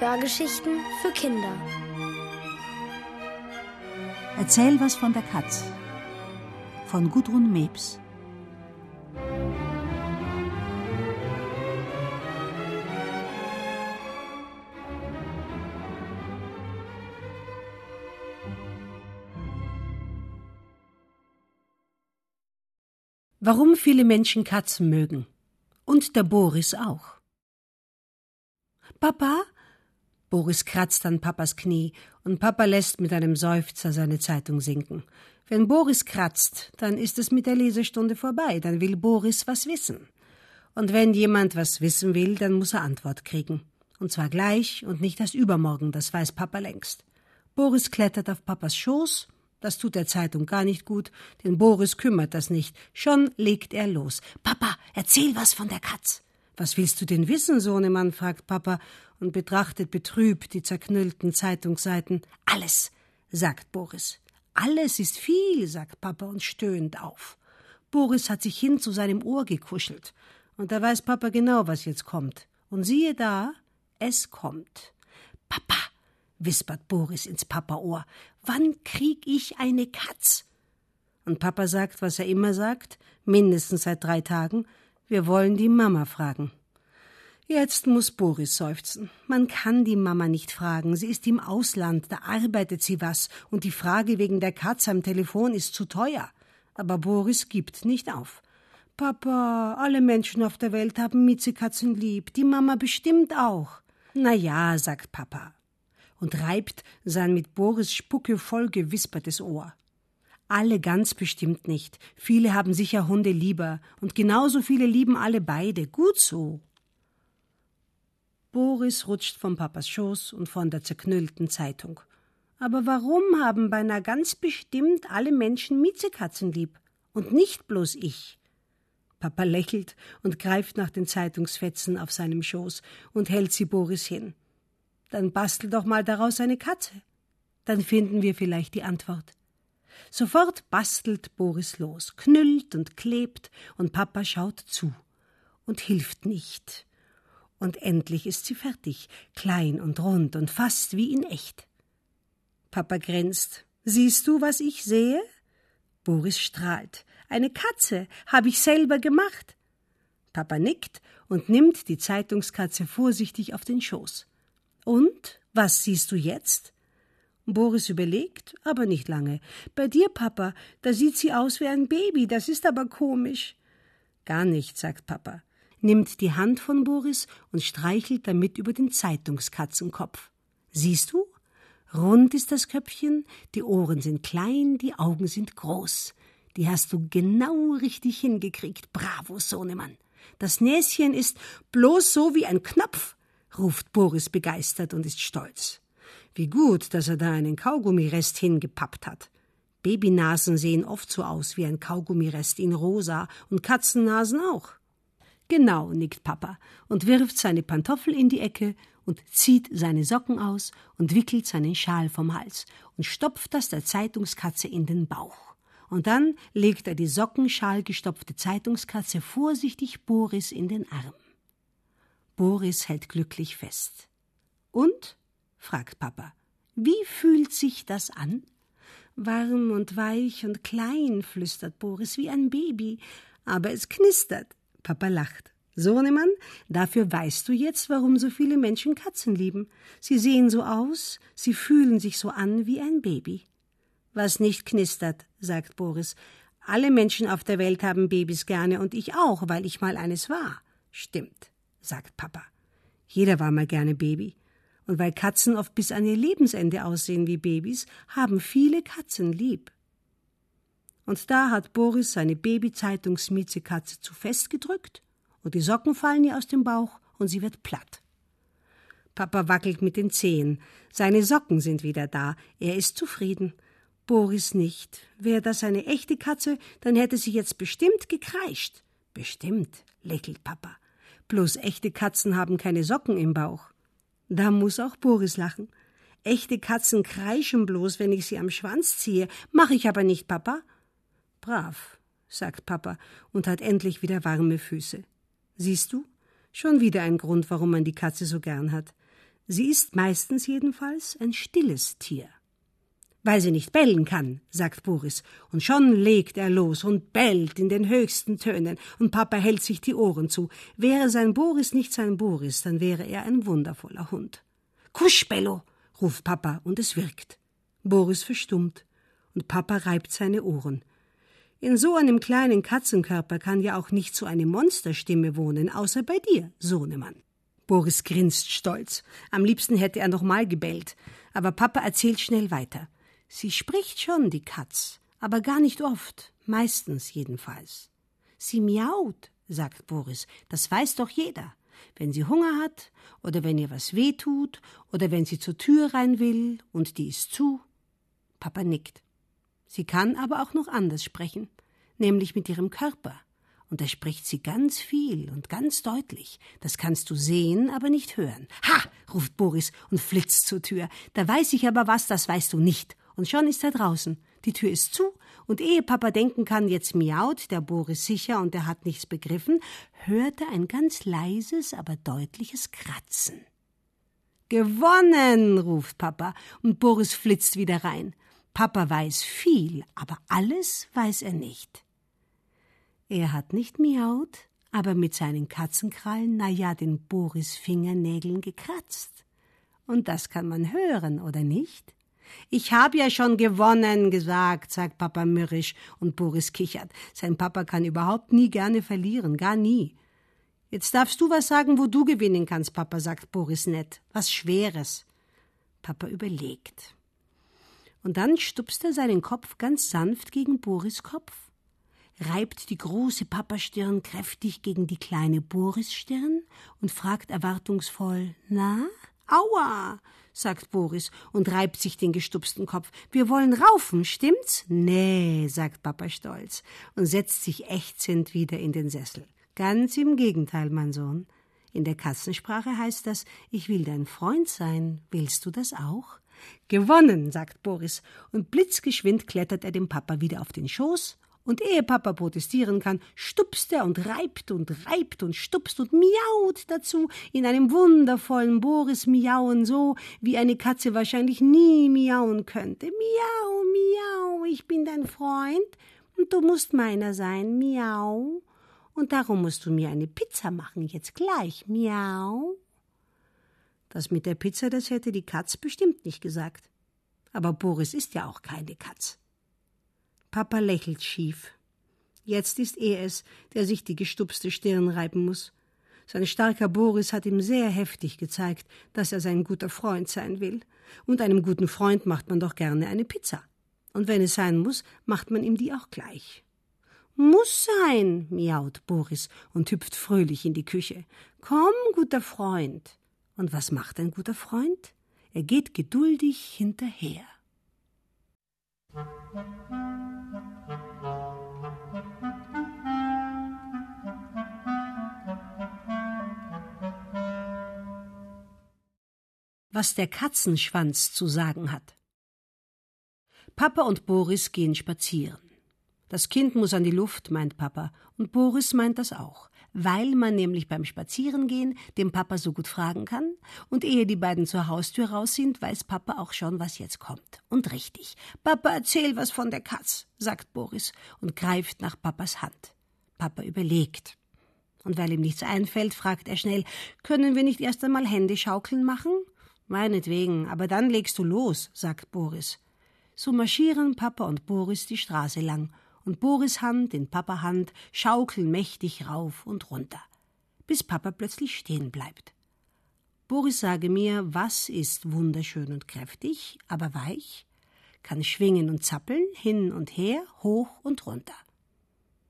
Hörgeschichten für Kinder. Erzähl was von der Katz. Von Gudrun Mebs. Warum viele Menschen Katzen mögen. Und der Boris auch. Papa? Boris kratzt an Papas Knie und Papa lässt mit einem Seufzer seine Zeitung sinken. Wenn Boris kratzt, dann ist es mit der Lesestunde vorbei, dann will Boris was wissen. Und wenn jemand was wissen will, dann muss er Antwort kriegen. Und zwar gleich und nicht erst übermorgen, das weiß Papa längst. Boris klettert auf Papas Schoß, das tut der Zeitung gar nicht gut, denn Boris kümmert das nicht. Schon legt er los. Papa, erzähl was von der Katz. Was willst du denn wissen, Sohnemann? fragt Papa und betrachtet betrübt die zerknüllten Zeitungsseiten. Alles, sagt Boris. Alles ist viel, sagt Papa und stöhnt auf. Boris hat sich hin zu seinem Ohr gekuschelt. Und da weiß Papa genau, was jetzt kommt. Und siehe da, es kommt. Papa, wispert Boris ins Papa-Ohr, wann krieg ich eine Katz? Und Papa sagt, was er immer sagt, mindestens seit drei Tagen, wir wollen die Mama fragen. Jetzt muss Boris seufzen. Man kann die Mama nicht fragen. Sie ist im Ausland, da arbeitet sie was, und die Frage wegen der Katze am Telefon ist zu teuer. Aber Boris gibt nicht auf. Papa, alle Menschen auf der Welt haben Miezekatzen lieb, die Mama bestimmt auch. Na ja, sagt Papa und reibt sein mit Boris Spucke voll gewispertes Ohr. Alle ganz bestimmt nicht. Viele haben sicher Hunde lieber. Und genauso viele lieben alle beide. Gut so. Boris rutscht vom Papas Schoß und von der zerknüllten Zeitung. Aber warum haben beinahe ganz bestimmt alle Menschen Miezekatzen lieb? Und nicht bloß ich. Papa lächelt und greift nach den Zeitungsfetzen auf seinem Schoß und hält sie Boris hin. Dann bastel doch mal daraus eine Katze. Dann finden wir vielleicht die Antwort. Sofort bastelt Boris los, knüllt und klebt, und Papa schaut zu und hilft nicht. Und endlich ist sie fertig, klein und rund und fast wie in echt. Papa grinst. Siehst du, was ich sehe? Boris strahlt. Eine Katze habe ich selber gemacht. Papa nickt und nimmt die Zeitungskatze vorsichtig auf den Schoß. Und was siehst du jetzt? Boris überlegt, aber nicht lange. Bei dir, Papa, da sieht sie aus wie ein Baby, das ist aber komisch. Gar nicht, sagt Papa, nimmt die Hand von Boris und streichelt damit über den Zeitungskatzenkopf. Siehst du? Rund ist das Köpfchen, die Ohren sind klein, die Augen sind groß. Die hast du genau richtig hingekriegt. Bravo, Sohnemann. Das Näschen ist bloß so wie ein Knopf, ruft Boris begeistert und ist stolz. Wie gut, dass er da einen Kaugummirest hingepappt hat. Babynasen sehen oft so aus wie ein Kaugummirest in rosa und Katzennasen auch. Genau, nickt Papa und wirft seine Pantoffel in die Ecke und zieht seine Socken aus und wickelt seinen Schal vom Hals und stopft das der Zeitungskatze in den Bauch. Und dann legt er die sockenschalgestopfte Zeitungskatze vorsichtig Boris in den Arm. Boris hält glücklich fest. Und? Fragt Papa. Wie fühlt sich das an? Warm und weich und klein, flüstert Boris wie ein Baby. Aber es knistert. Papa lacht. Sohnemann, dafür weißt du jetzt, warum so viele Menschen Katzen lieben. Sie sehen so aus, sie fühlen sich so an wie ein Baby. Was nicht knistert, sagt Boris. Alle Menschen auf der Welt haben Babys gerne und ich auch, weil ich mal eines war. Stimmt, sagt Papa. Jeder war mal gerne Baby. Und weil Katzen oft bis an ihr Lebensende aussehen wie Babys, haben viele Katzen lieb. Und da hat Boris seine Babyzeitungsmiezekatze zu fest gedrückt und die Socken fallen ihr aus dem Bauch und sie wird platt. Papa wackelt mit den Zehen. Seine Socken sind wieder da. Er ist zufrieden. Boris nicht. Wäre das eine echte Katze, dann hätte sie jetzt bestimmt gekreischt. Bestimmt, lächelt Papa. Bloß echte Katzen haben keine Socken im Bauch. Da muss auch Boris lachen. Echte Katzen kreischen bloß, wenn ich sie am Schwanz ziehe. Mach ich aber nicht, Papa. Brav, sagt Papa und hat endlich wieder warme Füße. Siehst du? Schon wieder ein Grund, warum man die Katze so gern hat. Sie ist meistens jedenfalls ein stilles Tier. Weil sie nicht bellen kann, sagt Boris, und schon legt er los und bellt in den höchsten Tönen, und Papa hält sich die Ohren zu. Wäre sein Boris nicht sein Boris, dann wäre er ein wundervoller Hund. Kusch, Bello, ruft Papa, und es wirkt. Boris verstummt, und Papa reibt seine Ohren. In so einem kleinen Katzenkörper kann ja auch nicht so eine Monsterstimme wohnen, außer bei dir, Sohnemann. Boris grinst stolz. Am liebsten hätte er noch mal gebellt. Aber Papa erzählt schnell weiter. Sie spricht schon, die Katz, aber gar nicht oft, meistens jedenfalls. Sie miaut, sagt Boris, das weiß doch jeder. Wenn sie Hunger hat oder wenn ihr was weh tut oder wenn sie zur Tür rein will und die ist zu. Papa nickt. Sie kann aber auch noch anders sprechen, nämlich mit ihrem Körper. Und da spricht sie ganz viel und ganz deutlich. Das kannst du sehen, aber nicht hören. Ha! ruft Boris und flitzt zur Tür. Da weiß ich aber was, das weißt du nicht und schon ist er draußen. Die Tür ist zu, und ehe Papa denken kann, jetzt miaut der Boris sicher und er hat nichts begriffen, hört er ein ganz leises, aber deutliches Kratzen. Gewonnen, ruft Papa, und Boris flitzt wieder rein. Papa weiß viel, aber alles weiß er nicht. Er hat nicht miaut, aber mit seinen Katzenkrallen, na ja, den Boris Fingernägeln gekratzt. Und das kann man hören, oder nicht? Ich habe ja schon gewonnen gesagt, sagt Papa mürrisch und Boris kichert. Sein Papa kann überhaupt nie gerne verlieren, gar nie. Jetzt darfst du was sagen, wo du gewinnen kannst, Papa, sagt Boris nett. Was Schweres. Papa überlegt. Und dann stupst er seinen Kopf ganz sanft gegen Boris Kopf, reibt die große Papastirn kräftig gegen die kleine Boris-Stirn und fragt erwartungsvoll: Na? Aua! Sagt Boris und reibt sich den gestupsten Kopf. Wir wollen raufen, stimmt's? Nee, sagt Papa stolz und setzt sich ächzend wieder in den Sessel. Ganz im Gegenteil, mein Sohn. In der Katzensprache heißt das, ich will dein Freund sein. Willst du das auch? Gewonnen, sagt Boris, und blitzgeschwind klettert er dem Papa wieder auf den Schoß und ehe Papa protestieren kann, stupst er und reibt und reibt und stupst und miaut dazu in einem wundervollen Boris-Miauen, so wie eine Katze wahrscheinlich nie miauen könnte. Miau, miau, ich bin dein Freund und du musst meiner sein, miau. Und darum musst du mir eine Pizza machen, jetzt gleich, miau. Das mit der Pizza, das hätte die Katz bestimmt nicht gesagt. Aber Boris ist ja auch keine Katz. Papa lächelt schief. Jetzt ist er es, der sich die gestupste Stirn reiben muss. Sein starker Boris hat ihm sehr heftig gezeigt, dass er sein guter Freund sein will. Und einem guten Freund macht man doch gerne eine Pizza. Und wenn es sein muss, macht man ihm die auch gleich. Muss sein, miaut Boris und hüpft fröhlich in die Küche. Komm, guter Freund. Und was macht ein guter Freund? Er geht geduldig hinterher. Was der Katzenschwanz zu sagen hat. Papa und Boris gehen spazieren. Das Kind muss an die Luft, meint Papa, und Boris meint das auch, weil man nämlich beim Spazierengehen dem Papa so gut fragen kann, und ehe die beiden zur Haustür raus sind, weiß Papa auch schon, was jetzt kommt. Und richtig. Papa, erzähl was von der Katz, sagt Boris und greift nach Papas Hand. Papa überlegt. Und weil ihm nichts einfällt, fragt er schnell, können wir nicht erst einmal Händeschaukeln machen? Meinetwegen, aber dann legst du los, sagt Boris. So marschieren Papa und Boris die Straße lang, und Boris Hand in Papa Hand schaukeln mächtig rauf und runter, bis Papa plötzlich stehen bleibt. Boris sage mir, was ist wunderschön und kräftig, aber weich, kann schwingen und zappeln, hin und her, hoch und runter.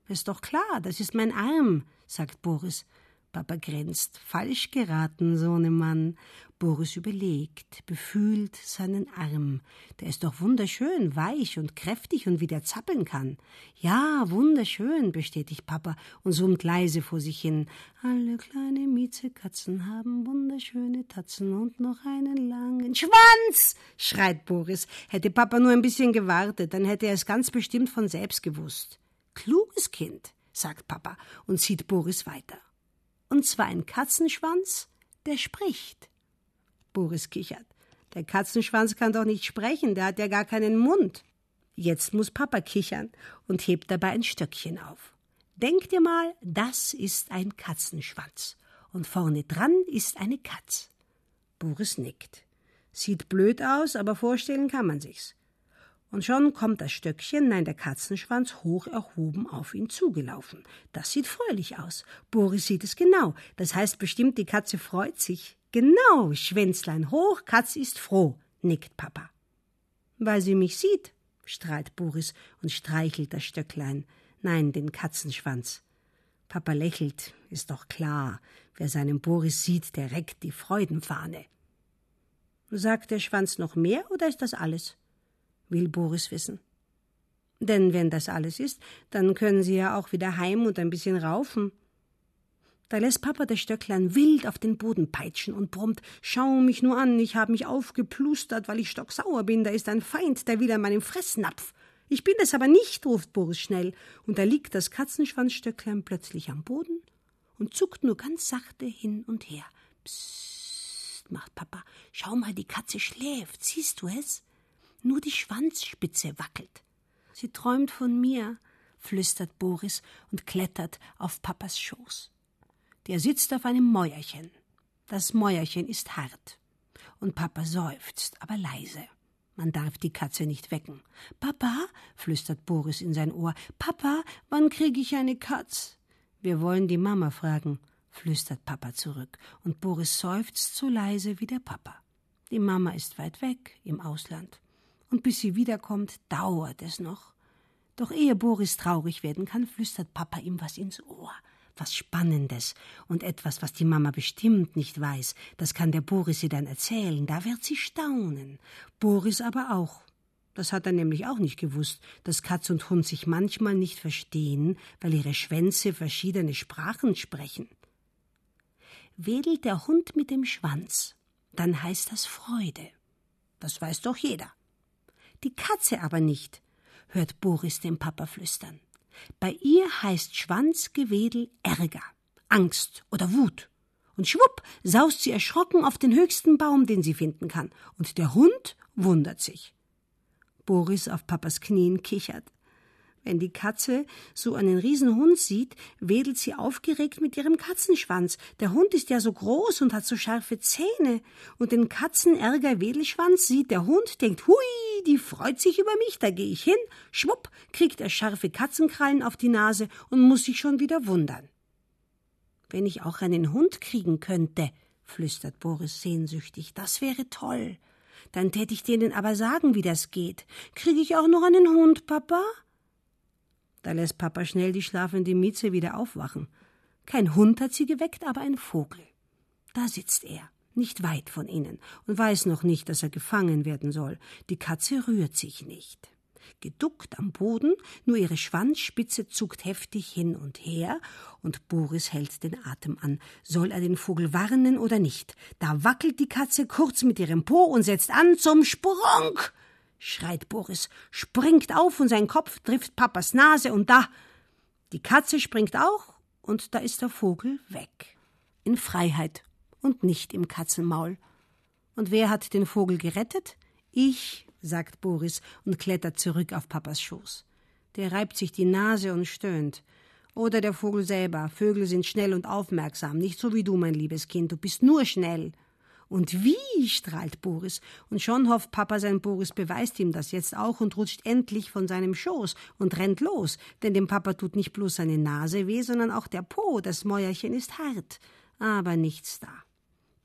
Ist doch klar, das ist mein Arm, sagt Boris Papa grinst. Falsch geraten, Sohnemann. Boris überlegt, befühlt seinen Arm. Der ist doch wunderschön, weich und kräftig und wie der zappeln kann. Ja, wunderschön, bestätigt Papa und summt leise vor sich hin. Alle kleine Miezekatzen haben wunderschöne Tatzen und noch einen langen Schwanz, schreit Boris. Hätte Papa nur ein bisschen gewartet, dann hätte er es ganz bestimmt von selbst gewusst. Kluges Kind, sagt Papa und zieht Boris weiter und zwar ein Katzenschwanz, der spricht. Boris kichert. Der Katzenschwanz kann doch nicht sprechen, der hat ja gar keinen Mund. Jetzt muss Papa kichern und hebt dabei ein Stöckchen auf. Denk dir mal, das ist ein Katzenschwanz. Und vorne dran ist eine Katz. Boris nickt. Sieht blöd aus, aber vorstellen kann man sich's. Und schon kommt das Stöckchen, nein, der Katzenschwanz, hoch erhoben auf ihn zugelaufen. Das sieht fröhlich aus. Boris sieht es genau. Das heißt bestimmt, die Katze freut sich. Genau, Schwänzlein hoch, Katz ist froh, nickt Papa. Weil sie mich sieht, strahlt Boris und streichelt das Stöcklein. Nein, den Katzenschwanz. Papa lächelt, ist doch klar. Wer seinen Boris sieht, der reckt die Freudenfahne. Sagt der Schwanz noch mehr oder ist das alles? Will Boris wissen. Denn wenn das alles ist, dann können sie ja auch wieder heim und ein bisschen raufen. Da lässt Papa das Stöcklein wild auf den Boden peitschen und brummt: Schau mich nur an, ich habe mich aufgeplustert, weil ich stocksauer bin, da ist ein Feind, der will an meinem Fressnapf. Ich bin es aber nicht, ruft Boris schnell, und da liegt das Katzenschwanzstöcklein plötzlich am Boden und zuckt nur ganz sachte hin und her. Psst, macht Papa, schau mal, die Katze schläft, siehst du es? Nur die Schwanzspitze wackelt. Sie träumt von mir, flüstert Boris und klettert auf Papas Schoß. Der sitzt auf einem Mäuerchen. Das Mäuerchen ist hart. Und Papa seufzt, aber leise. Man darf die Katze nicht wecken. Papa, flüstert Boris in sein Ohr, Papa, wann kriege ich eine Katz? Wir wollen die Mama fragen, flüstert Papa zurück, und Boris seufzt so leise wie der Papa. Die Mama ist weit weg, im Ausland. Und bis sie wiederkommt, dauert es noch. Doch ehe Boris traurig werden kann, flüstert Papa ihm was ins Ohr was Spannendes und etwas, was die Mama bestimmt nicht weiß. Das kann der Boris ihr dann erzählen, da wird sie staunen. Boris aber auch. Das hat er nämlich auch nicht gewusst, dass Katz und Hund sich manchmal nicht verstehen, weil ihre Schwänze verschiedene Sprachen sprechen. Wedelt der Hund mit dem Schwanz, dann heißt das Freude. Das weiß doch jeder. Die Katze aber nicht, hört Boris dem Papa flüstern. Bei ihr heißt Schwanzgewedel Ärger, Angst oder Wut. Und schwupp saust sie erschrocken auf den höchsten Baum, den sie finden kann. Und der Hund wundert sich. Boris auf Papas Knien kichert. Wenn die Katze so einen Riesenhund sieht, wedelt sie aufgeregt mit ihrem Katzenschwanz. Der Hund ist ja so groß und hat so scharfe Zähne. Und den Katzenärger-Wedelschwanz sieht der Hund, denkt, hui, die freut sich über mich, da gehe ich hin. Schwupp, kriegt er scharfe Katzenkrallen auf die Nase und muss sich schon wieder wundern. Wenn ich auch einen Hund kriegen könnte, flüstert Boris sehnsüchtig, das wäre toll. Dann täte ich denen aber sagen, wie das geht. Kriege ich auch noch einen Hund, Papa? Da lässt Papa schnell die schlafende Mieze wieder aufwachen. Kein Hund hat sie geweckt, aber ein Vogel. Da sitzt er, nicht weit von ihnen, und weiß noch nicht, dass er gefangen werden soll. Die Katze rührt sich nicht. Geduckt am Boden, nur ihre Schwanzspitze zuckt heftig hin und her, und Boris hält den Atem an. Soll er den Vogel warnen oder nicht? Da wackelt die Katze kurz mit ihrem Po und setzt an zum Sprung schreit Boris, springt auf und sein Kopf trifft Papas Nase und da. Die Katze springt auch und da ist der Vogel weg. In Freiheit und nicht im Katzenmaul. Und wer hat den Vogel gerettet? Ich, sagt Boris und klettert zurück auf Papas Schoß. Der reibt sich die Nase und stöhnt. Oder der Vogel selber. Vögel sind schnell und aufmerksam, nicht so wie du, mein liebes Kind. Du bist nur schnell. Und wie, strahlt Boris. Und schon hofft Papa, sein Boris beweist ihm das jetzt auch und rutscht endlich von seinem Schoß und rennt los. Denn dem Papa tut nicht bloß seine Nase weh, sondern auch der Po. Das Mäuerchen ist hart. Aber nichts da.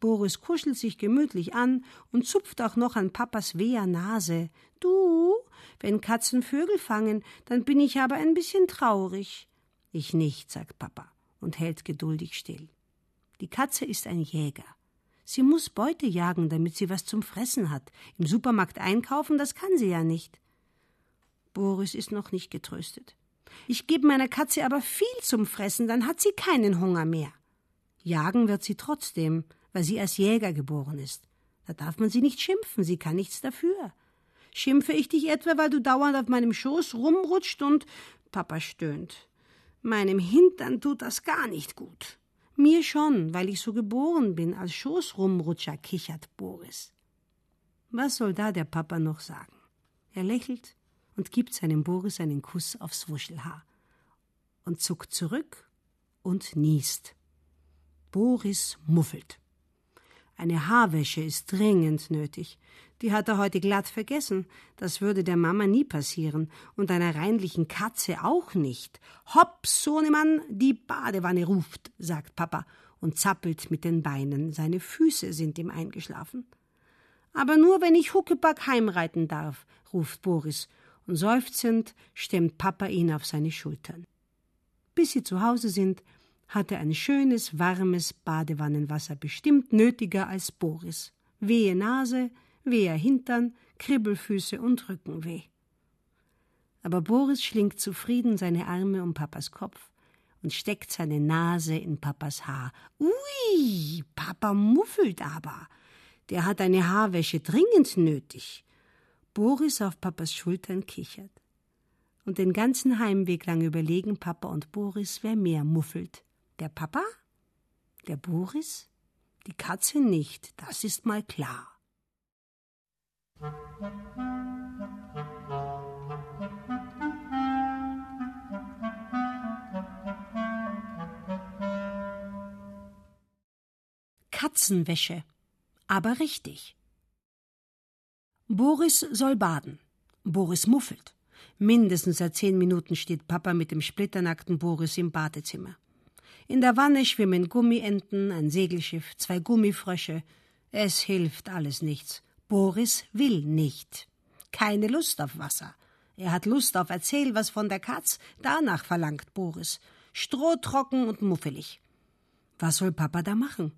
Boris kuschelt sich gemütlich an und zupft auch noch an Papas weher Nase. Du, wenn Katzen Vögel fangen, dann bin ich aber ein bisschen traurig. Ich nicht, sagt Papa und hält geduldig still. Die Katze ist ein Jäger. Sie muss Beute jagen, damit sie was zum Fressen hat. Im Supermarkt einkaufen, das kann sie ja nicht. Boris ist noch nicht getröstet. Ich gebe meiner Katze aber viel zum Fressen, dann hat sie keinen Hunger mehr. Jagen wird sie trotzdem, weil sie als Jäger geboren ist. Da darf man sie nicht schimpfen, sie kann nichts dafür. Schimpfe ich dich etwa, weil du dauernd auf meinem Schoß rumrutscht und Papa stöhnt. Meinem Hintern tut das gar nicht gut. Mir schon, weil ich so geboren bin, als Schoßrumrutscher, kichert Boris. Was soll da der Papa noch sagen? Er lächelt und gibt seinem Boris einen Kuss aufs Wuschelhaar und zuckt zurück und niest. Boris muffelt. Eine Haarwäsche ist dringend nötig. Die hat er heute glatt vergessen. Das würde der Mama nie passieren. Und einer reinlichen Katze auch nicht. Hopp, Sohnemann, die Badewanne ruft, sagt Papa und zappelt mit den Beinen. Seine Füße sind ihm eingeschlafen. Aber nur wenn ich Huckepack heimreiten darf, ruft Boris. Und seufzend stemmt Papa ihn auf seine Schultern. Bis sie zu Hause sind, hat er ein schönes, warmes Badewannenwasser bestimmt nötiger als Boris. Wehe Nase, wehe Hintern, Kribbelfüße und Rückenweh. Aber Boris schlingt zufrieden seine Arme um Papas Kopf und steckt seine Nase in Papas Haar. Ui, Papa muffelt aber. Der hat eine Haarwäsche dringend nötig. Boris auf Papas Schultern kichert. Und den ganzen Heimweg lang überlegen Papa und Boris, wer mehr muffelt. Der Papa? Der Boris? Die Katze nicht, das ist mal klar. Katzenwäsche. Aber richtig. Boris soll baden. Boris muffelt. Mindestens seit zehn Minuten steht Papa mit dem splitternackten Boris im Badezimmer. In der Wanne schwimmen Gummienten, ein Segelschiff, zwei Gummifrösche. Es hilft alles nichts. Boris will nicht. Keine Lust auf Wasser. Er hat Lust auf Erzähl was von der Katz, danach verlangt Boris. Strohtrocken und muffelig. Was soll Papa da machen?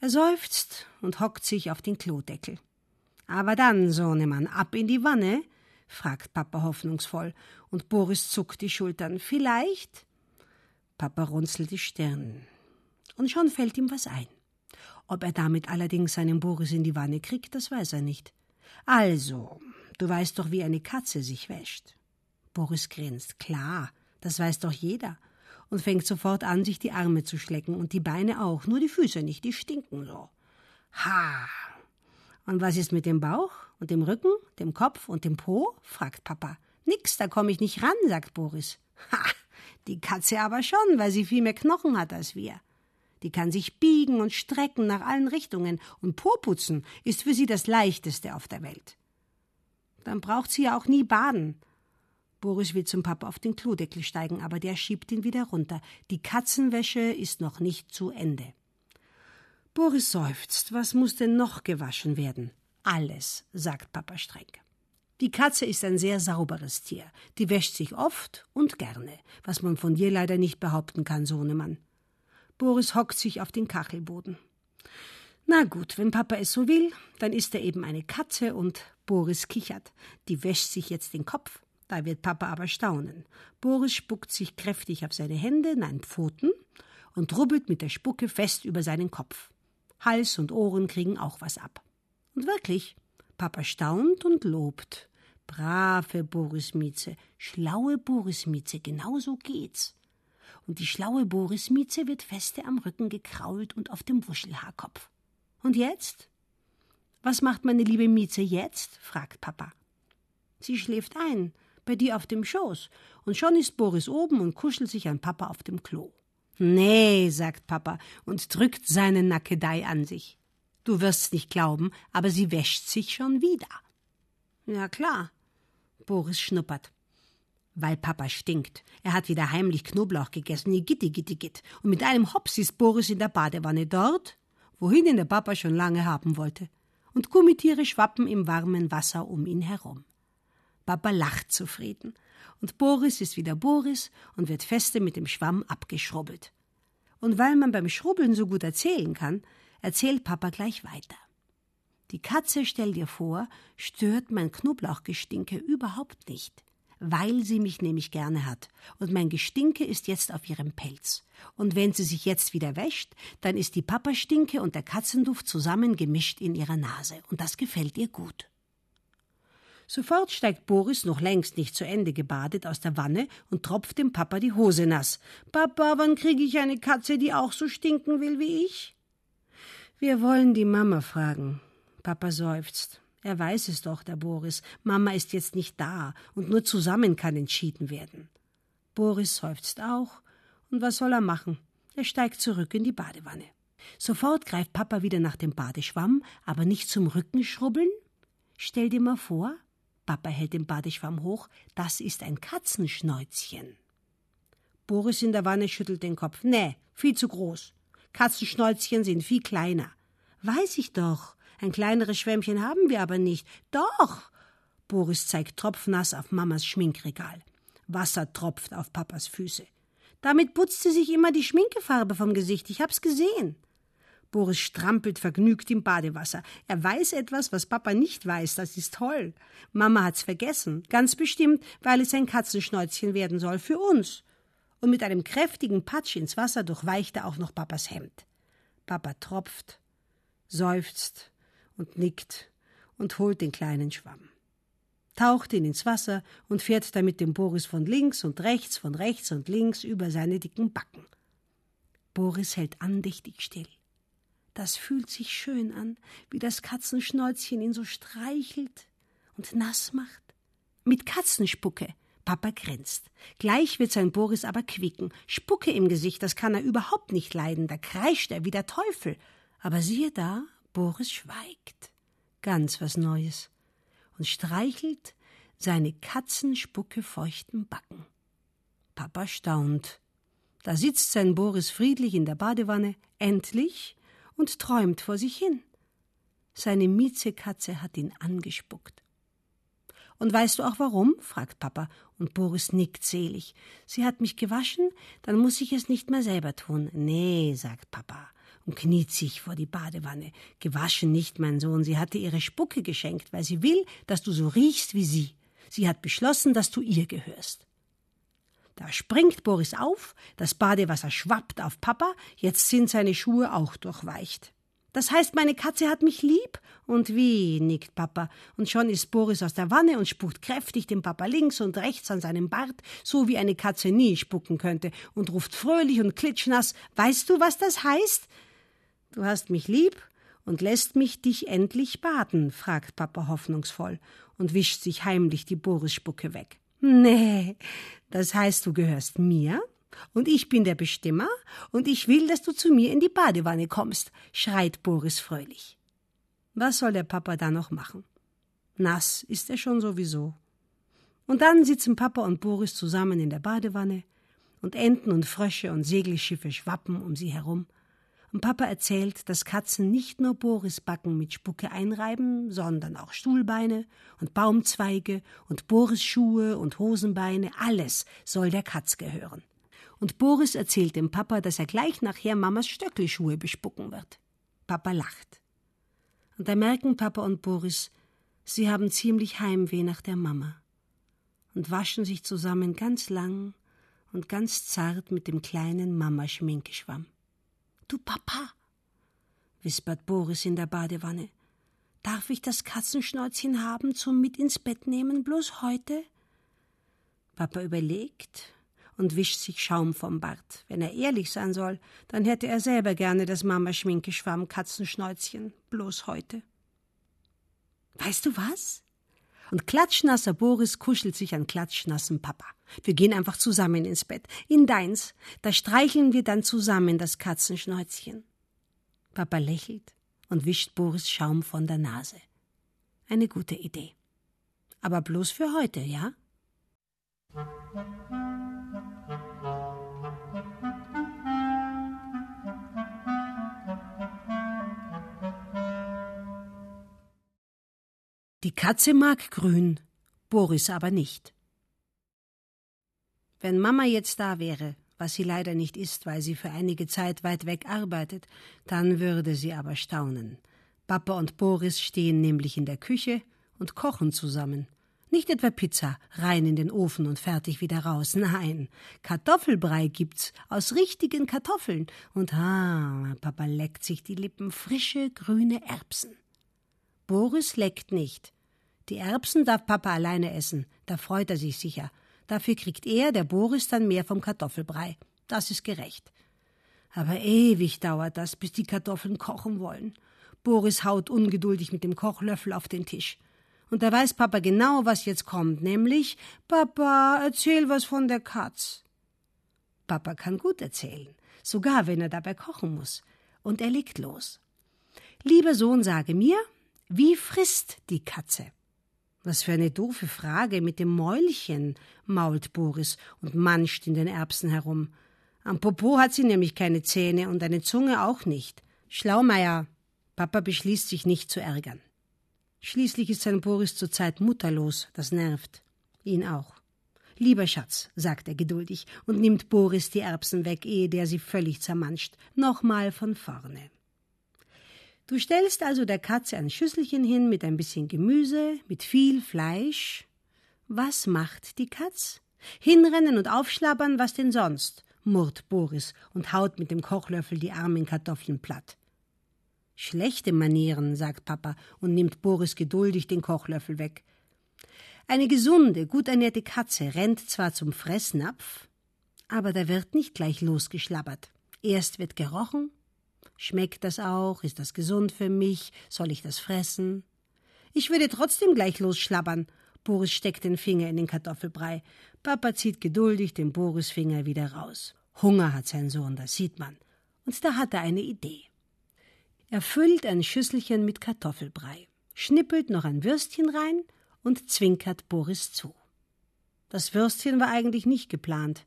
Er seufzt und hockt sich auf den Klodeckel. Aber dann, Sohnemann, ab in die Wanne? fragt Papa hoffnungsvoll, und Boris zuckt die Schultern. Vielleicht? Papa runzelt die Stirn. Und schon fällt ihm was ein. Ob er damit allerdings seinen Boris in die Wanne kriegt, das weiß er nicht. Also, du weißt doch, wie eine Katze sich wäscht. Boris grinst. Klar, das weiß doch jeder. Und fängt sofort an, sich die Arme zu schlecken und die Beine auch, nur die Füße nicht, die stinken so. Ha! Und was ist mit dem Bauch und dem Rücken, dem Kopf und dem Po? fragt Papa. Nix, da komme ich nicht ran, sagt Boris. Ha! Die Katze aber schon, weil sie viel mehr Knochen hat als wir. Die kann sich biegen und strecken nach allen Richtungen, und Poputzen ist für sie das leichteste auf der Welt. Dann braucht sie ja auch nie baden. Boris will zum Papa auf den Klodeckel steigen, aber der schiebt ihn wieder runter. Die Katzenwäsche ist noch nicht zu Ende. Boris seufzt. Was muss denn noch gewaschen werden? Alles, sagt Papa streng. Die Katze ist ein sehr sauberes Tier. Die wäscht sich oft und gerne, was man von dir leider nicht behaupten kann, Sohnemann. Boris hockt sich auf den Kachelboden. Na gut, wenn Papa es so will, dann ist er eben eine Katze und Boris kichert. Die wäscht sich jetzt den Kopf. Da wird Papa aber staunen. Boris spuckt sich kräftig auf seine Hände, nein Pfoten, und rubbelt mit der Spucke fest über seinen Kopf. Hals und Ohren kriegen auch was ab. Und wirklich, Papa staunt und lobt. Brave Boris Mieze, schlaue Boris Mieze, genau so geht's. Und die schlaue Boris Mieze wird feste am Rücken gekrault und auf dem Wuschelhaarkopf. Und jetzt? Was macht meine liebe Mieze jetzt? fragt Papa. Sie schläft ein, bei dir auf dem Schoß, und schon ist Boris oben und kuschelt sich an Papa auf dem Klo. Nee, sagt Papa und drückt seine Nackedei an sich. Du wirst's nicht glauben, aber sie wäscht sich schon wieder. Ja klar. Boris schnuppert. Weil Papa stinkt. Er hat wieder heimlich Knoblauch gegessen, gitti gitti gitt. Und mit einem Hops ist Boris in der Badewanne dort, wohin ihn der Papa schon lange haben wollte. Und Gummitiere schwappen im warmen Wasser um ihn herum. Papa lacht zufrieden. Und Boris ist wieder Boris und wird feste mit dem Schwamm abgeschrubbelt. Und weil man beim Schrubbeln so gut erzählen kann, erzählt Papa gleich weiter. Die Katze, stell dir vor, stört mein Knoblauchgestinke überhaupt nicht, weil sie mich nämlich gerne hat. Und mein Gestinke ist jetzt auf ihrem Pelz. Und wenn sie sich jetzt wieder wäscht, dann ist die Papastinke und der Katzenduft zusammen gemischt in ihrer Nase. Und das gefällt ihr gut. Sofort steigt Boris, noch längst nicht zu Ende gebadet, aus der Wanne und tropft dem Papa die Hose nass. Papa, wann kriege ich eine Katze, die auch so stinken will wie ich? Wir wollen die Mama fragen. Papa seufzt. Er weiß es doch, der Boris. Mama ist jetzt nicht da und nur zusammen kann entschieden werden. Boris seufzt auch. Und was soll er machen? Er steigt zurück in die Badewanne. Sofort greift Papa wieder nach dem Badeschwamm, aber nicht zum Rücken schrubbeln. Stell dir mal vor, Papa hält den Badeschwamm hoch, das ist ein Katzenschnäuzchen. Boris in der Wanne schüttelt den Kopf. Nee, viel zu groß. Katzenschnäuzchen sind viel kleiner. Weiß ich doch. Ein kleineres Schwämmchen haben wir aber nicht. Doch. Boris zeigt tropfnass auf Mamas Schminkregal. Wasser tropft auf Papas Füße. Damit putzt sie sich immer die Schminkefarbe vom Gesicht. Ich hab's gesehen. Boris strampelt vergnügt im Badewasser. Er weiß etwas, was Papa nicht weiß. Das ist toll. Mama hat's vergessen. Ganz bestimmt, weil es ein Katzenschnäuzchen werden soll für uns. Und mit einem kräftigen Patsch ins Wasser durchweicht er auch noch Papas Hemd. Papa tropft, seufzt und nickt und holt den kleinen Schwamm. Taucht ihn ins Wasser und fährt damit den Boris von links und rechts, von rechts und links über seine dicken Backen. Boris hält andächtig still. Das fühlt sich schön an, wie das Katzenschnäuzchen ihn so streichelt und nass macht. Mit Katzenspucke. Papa grinst. Gleich wird sein Boris aber quieken. Spucke im Gesicht, das kann er überhaupt nicht leiden. Da kreischt er wie der Teufel. Aber siehe da, Boris schweigt. Ganz was Neues. Und streichelt seine Katzenspucke feuchten Backen. Papa staunt. Da sitzt sein Boris friedlich in der Badewanne, endlich, und träumt vor sich hin. Seine Miezekatze hat ihn angespuckt. Und weißt du auch warum? fragt Papa, und Boris nickt selig. Sie hat mich gewaschen, dann muss ich es nicht mehr selber tun. Nee, sagt Papa und kniet sich vor die Badewanne. Gewaschen nicht, mein Sohn, sie hatte ihre Spucke geschenkt, weil sie will, dass du so riechst wie sie. Sie hat beschlossen, dass du ihr gehörst. Da springt Boris auf, das Badewasser schwappt auf Papa, jetzt sind seine Schuhe auch durchweicht. Das heißt, meine Katze hat mich lieb? Und wie, nickt Papa. Und schon ist Boris aus der Wanne und spuckt kräftig dem Papa links und rechts an seinem Bart, so wie eine Katze nie spucken könnte, und ruft fröhlich und klitschnass, weißt du, was das heißt? Du hast mich lieb und lässt mich dich endlich baden, fragt Papa hoffnungsvoll und wischt sich heimlich die Boris-Spucke weg. Nee, das heißt, du gehörst mir und ich bin der Bestimmer und ich will, dass du zu mir in die Badewanne kommst, schreit Boris fröhlich. Was soll der Papa da noch machen? Nass ist er schon sowieso. Und dann sitzen Papa und Boris zusammen in der Badewanne und Enten und Frösche und Segelschiffe schwappen um sie herum und Papa erzählt, dass Katzen nicht nur Borisbacken mit Spucke einreiben, sondern auch Stuhlbeine und Baumzweige und Borisschuhe und Hosenbeine, alles soll der Katz gehören. Und Boris erzählt dem Papa, dass er gleich nachher Mamas Stöckelschuhe bespucken wird. Papa lacht. Und da merken Papa und Boris, sie haben ziemlich Heimweh nach der Mama und waschen sich zusammen ganz lang und ganz zart mit dem kleinen Mama-Schminkeschwamm. Du Papa, wispert Boris in der Badewanne, darf ich das Katzenschnäuzchen haben zum mit ins Bett nehmen, bloß heute? Papa überlegt und wischt sich Schaum vom Bart. Wenn er ehrlich sein soll, dann hätte er selber gerne das Mama-Schminke-Schwamm Katzenschnäuzchen, bloß heute. Weißt du was? Und klatschnasser Boris kuschelt sich an klatschnassen Papa. Wir gehen einfach zusammen ins Bett. In deins. Da streicheln wir dann zusammen das Katzenschnäuzchen. Papa lächelt und wischt Boris Schaum von der Nase. Eine gute Idee. Aber bloß für heute, ja? Die Katze mag grün, Boris aber nicht. Wenn Mama jetzt da wäre, was sie leider nicht ist, weil sie für einige Zeit weit weg arbeitet, dann würde sie aber staunen. Papa und Boris stehen nämlich in der Küche und kochen zusammen. Nicht etwa Pizza, rein in den Ofen und fertig wieder raus. Nein, Kartoffelbrei gibt's aus richtigen Kartoffeln. Und ah, Papa leckt sich die Lippen frische, grüne Erbsen. Boris leckt nicht. Die Erbsen darf Papa alleine essen, da freut er sich sicher. Dafür kriegt er, der Boris, dann mehr vom Kartoffelbrei. Das ist gerecht. Aber ewig dauert das, bis die Kartoffeln kochen wollen. Boris haut ungeduldig mit dem Kochlöffel auf den Tisch. Und da weiß Papa genau, was jetzt kommt, nämlich Papa, erzähl was von der Katz. Papa kann gut erzählen, sogar wenn er dabei kochen muss. Und er legt los. Lieber Sohn, sage mir, wie frisst die Katze? Was für eine doofe Frage mit dem Mäulchen, mault Boris und manscht in den Erbsen herum. Am Popo hat sie nämlich keine Zähne und eine Zunge auch nicht. Schlaumeier. Papa beschließt sich nicht zu ärgern. Schließlich ist sein Boris zurzeit mutterlos, das nervt. Ihn auch. Lieber Schatz, sagt er geduldig und nimmt Boris die Erbsen weg, ehe der sie völlig zermanscht. Nochmal von vorne. Du stellst also der Katze ein Schüsselchen hin mit ein bisschen Gemüse, mit viel Fleisch. Was macht die Katz? Hinrennen und aufschlabbern, was denn sonst? murrt Boris und haut mit dem Kochlöffel die armen Kartoffeln platt. Schlechte Manieren, sagt Papa und nimmt Boris geduldig den Kochlöffel weg. Eine gesunde, gut ernährte Katze rennt zwar zum Fressnapf, aber da wird nicht gleich losgeschlabbert. Erst wird gerochen, Schmeckt das auch? Ist das gesund für mich? Soll ich das fressen? Ich würde trotzdem gleich losschlabbern. Boris steckt den Finger in den Kartoffelbrei. Papa zieht geduldig den Borisfinger wieder raus. Hunger hat sein Sohn, das sieht man. Und da hat er eine Idee. Er füllt ein Schüsselchen mit Kartoffelbrei, schnippelt noch ein Würstchen rein und zwinkert Boris zu. Das Würstchen war eigentlich nicht geplant.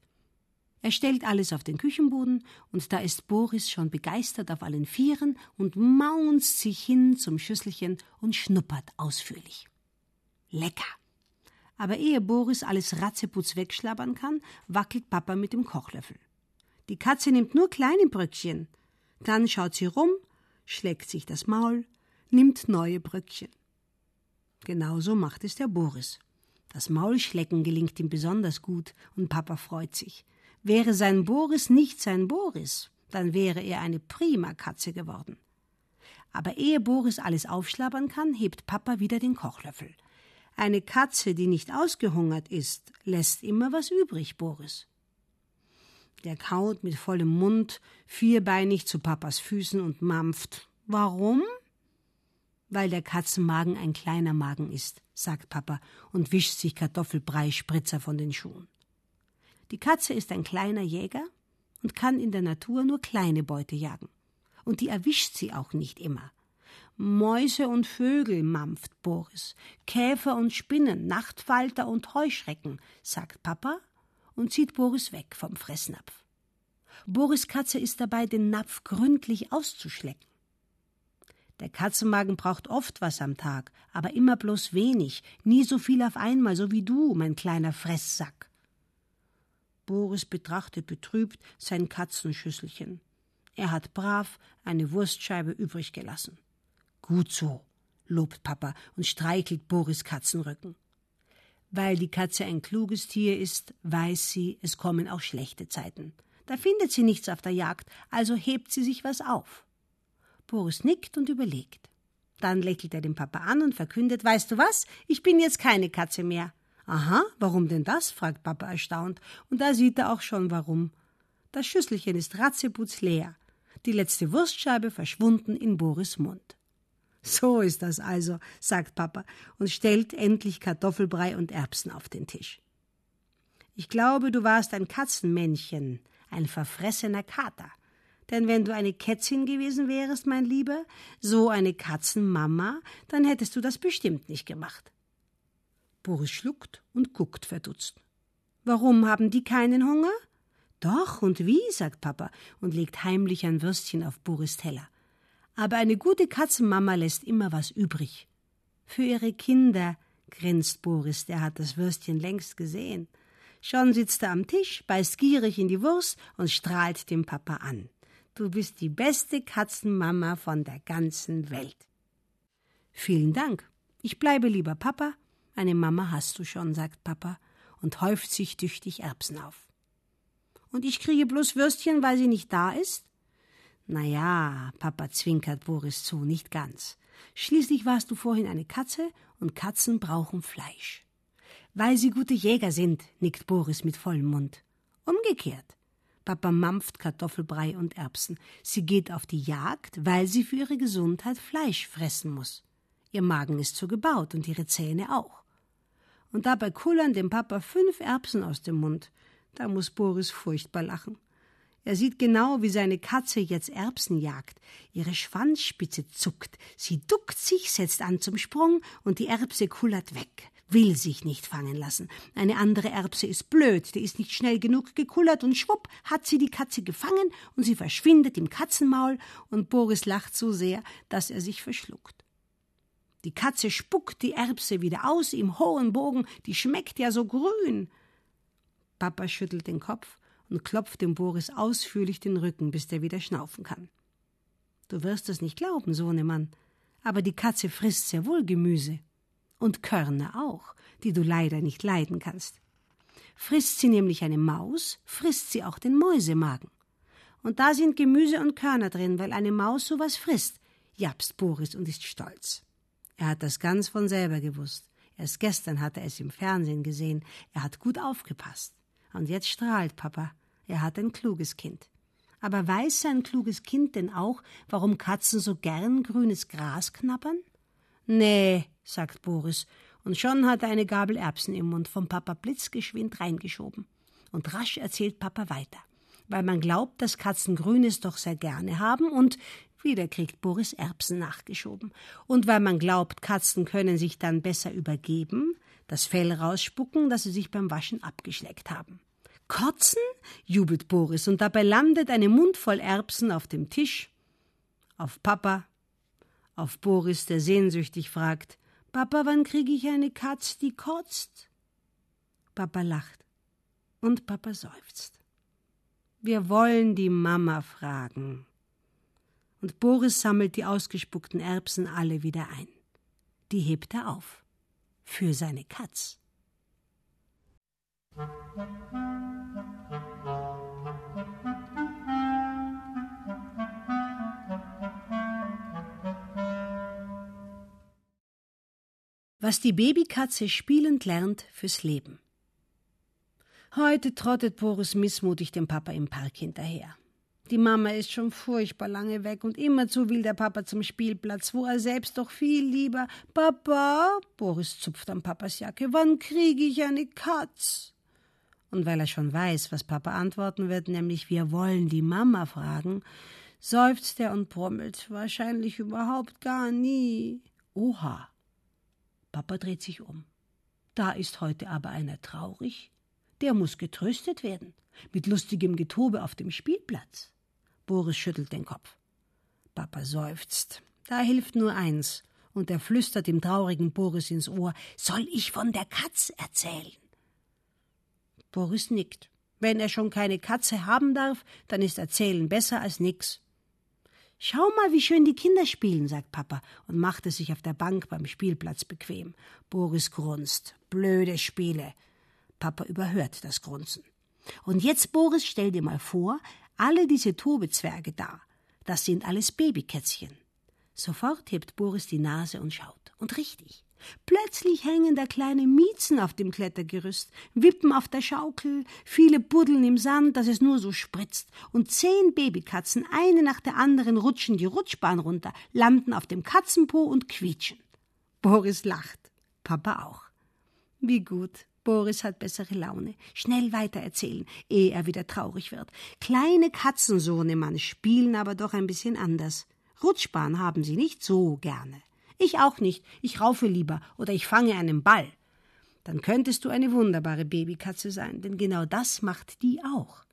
Er stellt alles auf den Küchenboden, und da ist Boris schon begeistert auf allen Vieren und maunzt sich hin zum Schüsselchen und schnuppert ausführlich. Lecker! Aber ehe Boris alles Ratzeputz wegschlabbern kann, wackelt Papa mit dem Kochlöffel. Die Katze nimmt nur kleine Bröckchen. Dann schaut sie rum, schlägt sich das Maul, nimmt neue Bröckchen. Genauso macht es der Boris. Das Maulschlecken gelingt ihm besonders gut, und Papa freut sich. Wäre sein Boris nicht sein Boris, dann wäre er eine prima Katze geworden. Aber ehe Boris alles aufschlabbern kann, hebt Papa wieder den Kochlöffel. Eine Katze, die nicht ausgehungert ist, lässt immer was übrig, Boris. Der kaut mit vollem Mund vierbeinig zu Papas Füßen und mampft. Warum? Weil der Katzenmagen ein kleiner Magen ist, sagt Papa und wischt sich Kartoffelbrei-Spritzer von den Schuhen. Die Katze ist ein kleiner Jäger und kann in der Natur nur kleine Beute jagen. Und die erwischt sie auch nicht immer. Mäuse und Vögel, mampft Boris, Käfer und Spinnen, Nachtfalter und Heuschrecken, sagt Papa und zieht Boris weg vom Fressnapf. Boris Katze ist dabei, den Napf gründlich auszuschlecken. Der Katzenmagen braucht oft was am Tag, aber immer bloß wenig, nie so viel auf einmal, so wie du, mein kleiner Fresssack. Boris betrachtet betrübt sein Katzenschüsselchen. Er hat brav eine Wurstscheibe übrig gelassen. Gut so, lobt Papa und streichelt Boris Katzenrücken. Weil die Katze ein kluges Tier ist, weiß sie, es kommen auch schlechte Zeiten. Da findet sie nichts auf der Jagd, also hebt sie sich was auf. Boris nickt und überlegt. Dann lächelt er den Papa an und verkündet, weißt du was, ich bin jetzt keine Katze mehr. Aha, warum denn das? fragt Papa erstaunt, und da sieht er auch schon warum. Das Schüsselchen ist ratzeputz leer, die letzte Wurstscheibe verschwunden in Boris Mund. So ist das also, sagt Papa und stellt endlich Kartoffelbrei und Erbsen auf den Tisch. Ich glaube, du warst ein Katzenmännchen, ein verfressener Kater. Denn wenn du eine Kätzin gewesen wärest, mein Lieber, so eine Katzenmama, dann hättest du das bestimmt nicht gemacht. Boris schluckt und guckt verdutzt. Warum haben die keinen Hunger? Doch, und wie, sagt Papa und legt heimlich ein Würstchen auf Boris Teller. Aber eine gute Katzenmama lässt immer was übrig. Für ihre Kinder, grinst Boris, der hat das Würstchen längst gesehen. Schon sitzt er am Tisch, beißt gierig in die Wurst und strahlt dem Papa an. Du bist die beste Katzenmama von der ganzen Welt. Vielen Dank. Ich bleibe lieber Papa eine Mama hast du schon, sagt Papa und häuft sich tüchtig Erbsen auf. Und ich kriege bloß Würstchen, weil sie nicht da ist? Na ja, Papa zwinkert Boris zu, nicht ganz. Schließlich warst du vorhin eine Katze und Katzen brauchen Fleisch. Weil sie gute Jäger sind, nickt Boris mit vollem Mund. Umgekehrt. Papa mampft Kartoffelbrei und Erbsen. Sie geht auf die Jagd, weil sie für ihre Gesundheit Fleisch fressen muss. Ihr Magen ist so gebaut und ihre Zähne auch. Und dabei kullern dem Papa fünf Erbsen aus dem Mund. Da muss Boris furchtbar lachen. Er sieht genau, wie seine Katze jetzt Erbsen jagt. Ihre Schwanzspitze zuckt. Sie duckt sich, setzt an zum Sprung und die Erbse kullert weg. Will sich nicht fangen lassen. Eine andere Erbse ist blöd, die ist nicht schnell genug gekullert und schwupp hat sie die Katze gefangen und sie verschwindet im Katzenmaul und Boris lacht so sehr, dass er sich verschluckt. Die Katze spuckt die Erbse wieder aus im hohen Bogen, die schmeckt ja so grün. Papa schüttelt den Kopf und klopft dem Boris ausführlich den Rücken, bis der wieder schnaufen kann. Du wirst es nicht glauben, Sohnemann, aber die Katze frisst sehr wohl Gemüse. Und Körner auch, die du leider nicht leiden kannst. Frisst sie nämlich eine Maus, frisst sie auch den Mäusemagen. Und da sind Gemüse und Körner drin, weil eine Maus sowas frisst, japst Boris und ist stolz. Er hat das ganz von selber gewusst. Erst gestern hat er es im Fernsehen gesehen. Er hat gut aufgepasst. Und jetzt strahlt Papa. Er hat ein kluges Kind. Aber weiß sein kluges Kind denn auch, warum Katzen so gern grünes Gras knabbern? Nee, sagt Boris, und schon hat er eine Gabel Erbsen im Mund vom Papa blitzgeschwind reingeschoben. Und rasch erzählt Papa weiter, weil man glaubt, dass Katzen Grünes doch sehr gerne haben und wieder kriegt Boris Erbsen nachgeschoben. Und weil man glaubt, Katzen können sich dann besser übergeben, das Fell rausspucken, das sie sich beim Waschen abgeschleckt haben. Kotzen? jubelt Boris, und dabei landet eine Mundvoll Erbsen auf dem Tisch. Auf Papa, auf Boris, der sehnsüchtig fragt: Papa, wann kriege ich eine Katz, die kotzt? Papa lacht und Papa seufzt. Wir wollen die Mama fragen. Und Boris sammelt die ausgespuckten Erbsen alle wieder ein. Die hebt er auf. Für seine Katz. Was die Babykatze spielend lernt fürs Leben. Heute trottet Boris missmutig dem Papa im Park hinterher. Die Mama ist schon furchtbar lange weg und immerzu will der Papa zum Spielplatz, wo er selbst doch viel lieber. Papa, Boris zupft an Papas Jacke, wann kriege ich eine Katz? Und weil er schon weiß, was Papa antworten wird, nämlich wir wollen die Mama fragen, seufzt er und brummelt, wahrscheinlich überhaupt gar nie. Oha, Papa dreht sich um. Da ist heute aber einer traurig. Der muss getröstet werden. Mit lustigem Getobe auf dem Spielplatz. Boris schüttelt den Kopf. Papa seufzt. Da hilft nur eins. Und er flüstert dem traurigen Boris ins Ohr: Soll ich von der Katz erzählen? Boris nickt. Wenn er schon keine Katze haben darf, dann ist Erzählen besser als nix. Schau mal, wie schön die Kinder spielen, sagt Papa und macht es sich auf der Bank beim Spielplatz bequem. Boris grunzt. Blöde Spiele. Papa überhört das Grunzen. Und jetzt, Boris, stell dir mal vor, alle diese Tobezwerge da. Das sind alles Babykätzchen. Sofort hebt Boris die Nase und schaut. Und richtig. Plötzlich hängen da kleine Miezen auf dem Klettergerüst, wippen auf der Schaukel, viele buddeln im Sand, dass es nur so spritzt, und zehn Babykatzen, eine nach der anderen, rutschen die Rutschbahn runter, landen auf dem Katzenpo und quietschen. Boris lacht, Papa auch. Wie gut, Boris hat bessere Laune. Schnell weitererzählen, ehe er wieder traurig wird. Kleine Katzensohnemann spielen aber doch ein bisschen anders. Rutschbahn haben sie nicht so gerne. Ich auch nicht. Ich raufe lieber oder ich fange einen Ball. Dann könntest du eine wunderbare Babykatze sein, denn genau das macht die auch.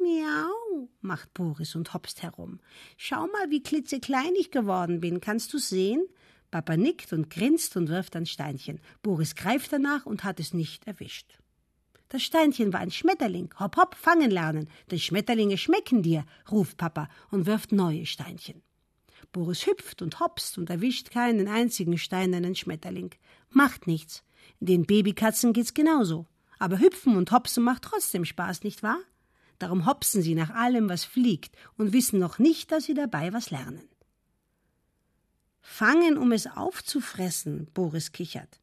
Miau, macht Boris und hopst herum. Schau mal, wie klitzeklein ich geworden bin. Kannst du sehen? Papa nickt und grinst und wirft ein Steinchen. Boris greift danach und hat es nicht erwischt. Das Steinchen war ein Schmetterling. Hopp, hopp, fangen lernen, denn Schmetterlinge schmecken dir, ruft Papa und wirft neue Steinchen. Boris hüpft und hopst und erwischt keinen einzigen steinernen Schmetterling. Macht nichts. Den Babykatzen geht's genauso. Aber hüpfen und hopsen macht trotzdem Spaß, nicht wahr? Darum hopsen sie nach allem, was fliegt, und wissen noch nicht, dass sie dabei was lernen. Fangen, um es aufzufressen, Boris kichert.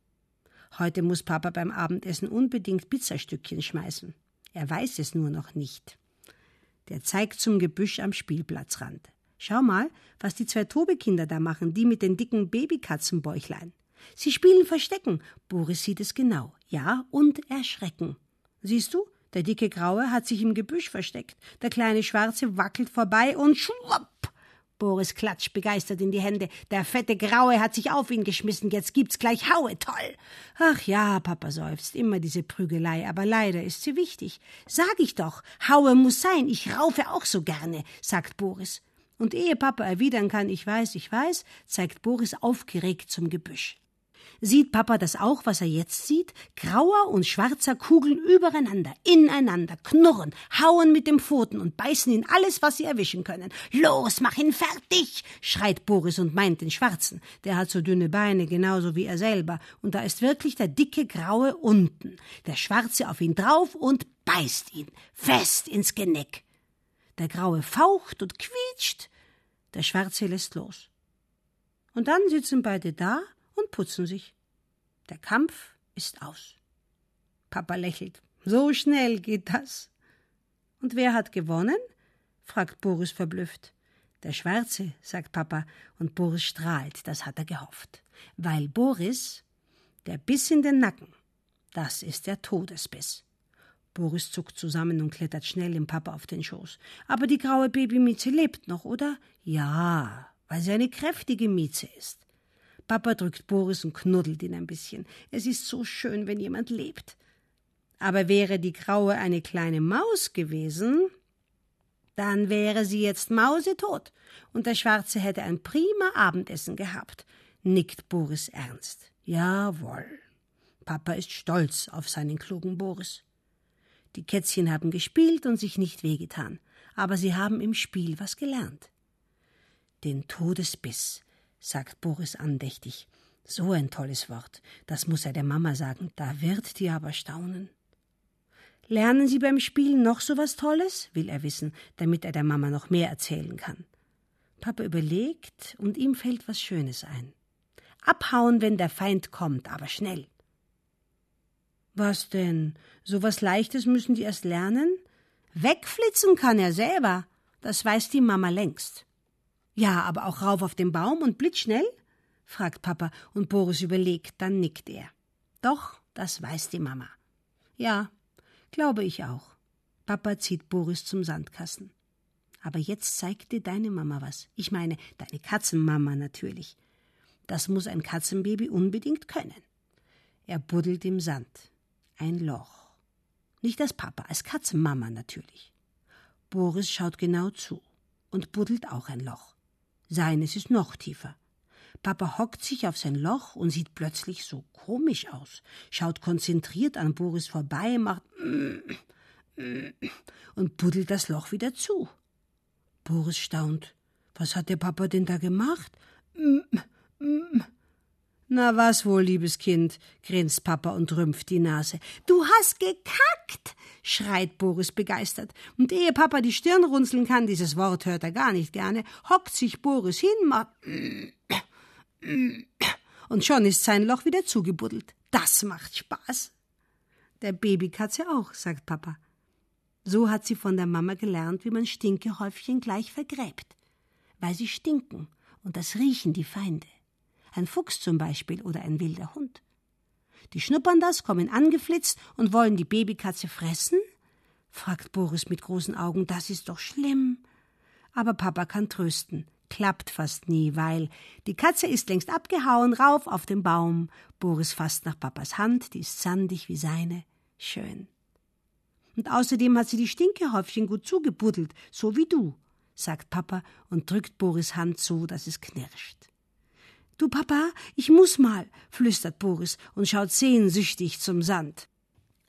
Heute muss Papa beim Abendessen unbedingt Pizzastückchen schmeißen. Er weiß es nur noch nicht. Der zeigt zum Gebüsch am Spielplatzrand. Schau mal, was die zwei Tobekinder da machen, die mit den dicken Babykatzenbäuchlein. Sie spielen Verstecken. Boris sieht es genau. Ja, und erschrecken. Siehst du, der dicke Graue hat sich im Gebüsch versteckt. Der kleine Schwarze wackelt vorbei und schwupp! Boris klatscht begeistert in die Hände. Der fette Graue hat sich auf ihn geschmissen. Jetzt gibt's gleich Haue. Toll. Ach ja, Papa seufzt. Immer diese Prügelei. Aber leider ist sie wichtig. Sag ich doch. Haue muss sein. Ich raufe auch so gerne, sagt Boris. Und ehe Papa erwidern kann, ich weiß, ich weiß, zeigt Boris aufgeregt zum Gebüsch. Sieht Papa das auch, was er jetzt sieht? Grauer und schwarzer kugeln übereinander, ineinander, knurren, hauen mit dem Pfoten und beißen in alles, was sie erwischen können. Los, mach ihn fertig! schreit Boris und meint den Schwarzen. Der hat so dünne Beine, genauso wie er selber. Und da ist wirklich der dicke Graue unten. Der Schwarze auf ihn drauf und beißt ihn fest ins Genick. Der Graue faucht und quietscht. Der Schwarze lässt los. Und dann sitzen beide da und putzen sich. Der Kampf ist aus. Papa lächelt. So schnell geht das. Und wer hat gewonnen? fragt Boris verblüfft. Der Schwarze, sagt Papa, und Boris strahlt, das hat er gehofft. Weil Boris, der Biss in den Nacken, das ist der Todesbiss. Boris zuckt zusammen und klettert schnell dem Papa auf den Schoß. Aber die graue Babymieze lebt noch, oder? Ja, weil sie eine kräftige Mieze ist. Papa drückt Boris und knuddelt ihn ein bisschen. Es ist so schön, wenn jemand lebt. Aber wäre die Graue eine kleine Maus gewesen, dann wäre sie jetzt mausetot und der Schwarze hätte ein prima Abendessen gehabt, nickt Boris ernst. Jawohl. Papa ist stolz auf seinen klugen Boris. Die Kätzchen haben gespielt und sich nicht wehgetan, aber sie haben im Spiel was gelernt. Den Todesbiss, sagt Boris andächtig. So ein tolles Wort. Das muss er der Mama sagen. Da wird die aber staunen. Lernen Sie beim Spielen noch so was Tolles? will er wissen, damit er der Mama noch mehr erzählen kann. Papa überlegt und ihm fällt was Schönes ein. Abhauen, wenn der Feind kommt, aber schnell. Was denn? So was Leichtes müssen die erst lernen? Wegflitzen kann er selber. Das weiß die Mama längst. Ja, aber auch rauf auf den Baum und blitzschnell? fragt Papa und Boris überlegt, dann nickt er. Doch, das weiß die Mama. Ja, glaube ich auch. Papa zieht Boris zum Sandkasten. Aber jetzt zeigt dir deine Mama was. Ich meine, deine Katzenmama natürlich. Das muss ein Katzenbaby unbedingt können. Er buddelt im Sand. Ein Loch. Nicht als Papa, als Katzenmama natürlich. Boris schaut genau zu und buddelt auch ein Loch. Seines ist noch tiefer. Papa hockt sich auf sein Loch und sieht plötzlich so komisch aus, schaut konzentriert an Boris vorbei, macht und buddelt das Loch wieder zu. Boris staunt. Was hat der Papa denn da gemacht? Na was wohl, liebes Kind, grinst Papa und rümpft die Nase. Du hast gekackt, schreit Boris begeistert. Und ehe Papa die Stirn runzeln kann, dieses Wort hört er gar nicht gerne, hockt sich Boris hin, macht und schon ist sein Loch wieder zugebuddelt. Das macht Spaß. Der Babykatze auch, sagt Papa. So hat sie von der Mama gelernt, wie man Stinkehäufchen gleich vergräbt. Weil sie stinken, und das riechen die Feinde ein Fuchs zum Beispiel oder ein wilder Hund. Die schnuppern das, kommen angeflitzt und wollen die Babykatze fressen? fragt Boris mit großen Augen. Das ist doch schlimm. Aber Papa kann trösten. Klappt fast nie, weil die Katze ist längst abgehauen, rauf auf den Baum. Boris fasst nach Papas Hand, die ist sandig wie seine. Schön. Und außerdem hat sie die Stinkehäufchen gut zugebuddelt, so wie du, sagt Papa und drückt Boris Hand so, dass es knirscht. Du Papa, ich muss mal, flüstert Boris und schaut sehnsüchtig zum Sand.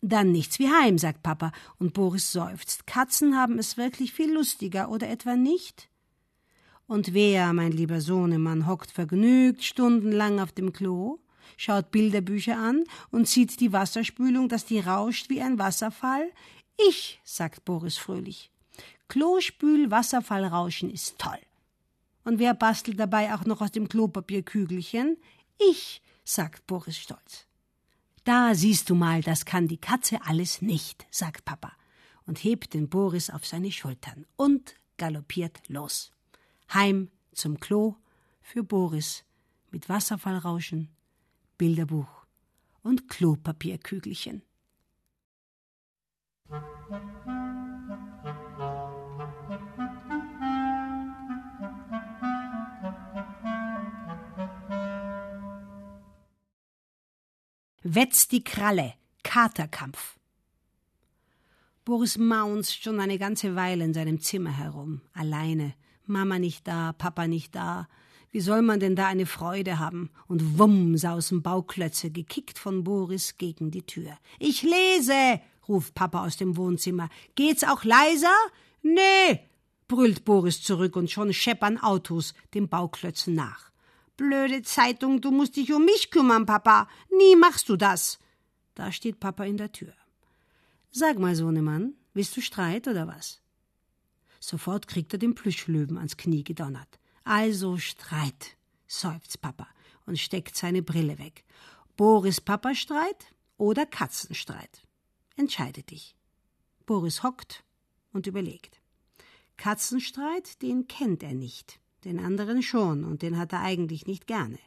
Dann nichts wie heim, sagt Papa, und Boris seufzt. Katzen haben es wirklich viel lustiger, oder etwa nicht? Und wer, mein lieber Sohnemann, hockt vergnügt stundenlang auf dem Klo, schaut Bilderbücher an und sieht die Wasserspülung, dass die rauscht wie ein Wasserfall? Ich, sagt Boris fröhlich. Klospül, Wasserfallrauschen ist toll. Und wer bastelt dabei auch noch aus dem Klopapierkügelchen? Ich, sagt Boris stolz. Da siehst du mal, das kann die Katze alles nicht, sagt Papa und hebt den Boris auf seine Schultern und galoppiert los. Heim zum Klo für Boris mit Wasserfallrauschen, Bilderbuch und Klopapierkügelchen. Wetz die Kralle, Katerkampf. Boris maunzt schon eine ganze Weile in seinem Zimmer herum, alleine. Mama nicht da, Papa nicht da. Wie soll man denn da eine Freude haben? Und wumm sausen Bauklötze, gekickt von Boris gegen die Tür. Ich lese, ruft Papa aus dem Wohnzimmer. Geht's auch leiser? Nee, brüllt Boris zurück und schon scheppern Autos den Bauklötzen nach. Blöde Zeitung, du musst dich um mich kümmern, Papa. Nie machst du das. Da steht Papa in der Tür. Sag mal, Sohnemann, willst du Streit oder was? Sofort kriegt er den Plüschlöwen ans Knie gedonnert. Also Streit, seufzt Papa und steckt seine Brille weg. Boris Papa Streit oder Katzenstreit? Entscheide dich. Boris hockt und überlegt. Katzenstreit, den kennt er nicht den anderen schon, und den hat er eigentlich nicht gerne.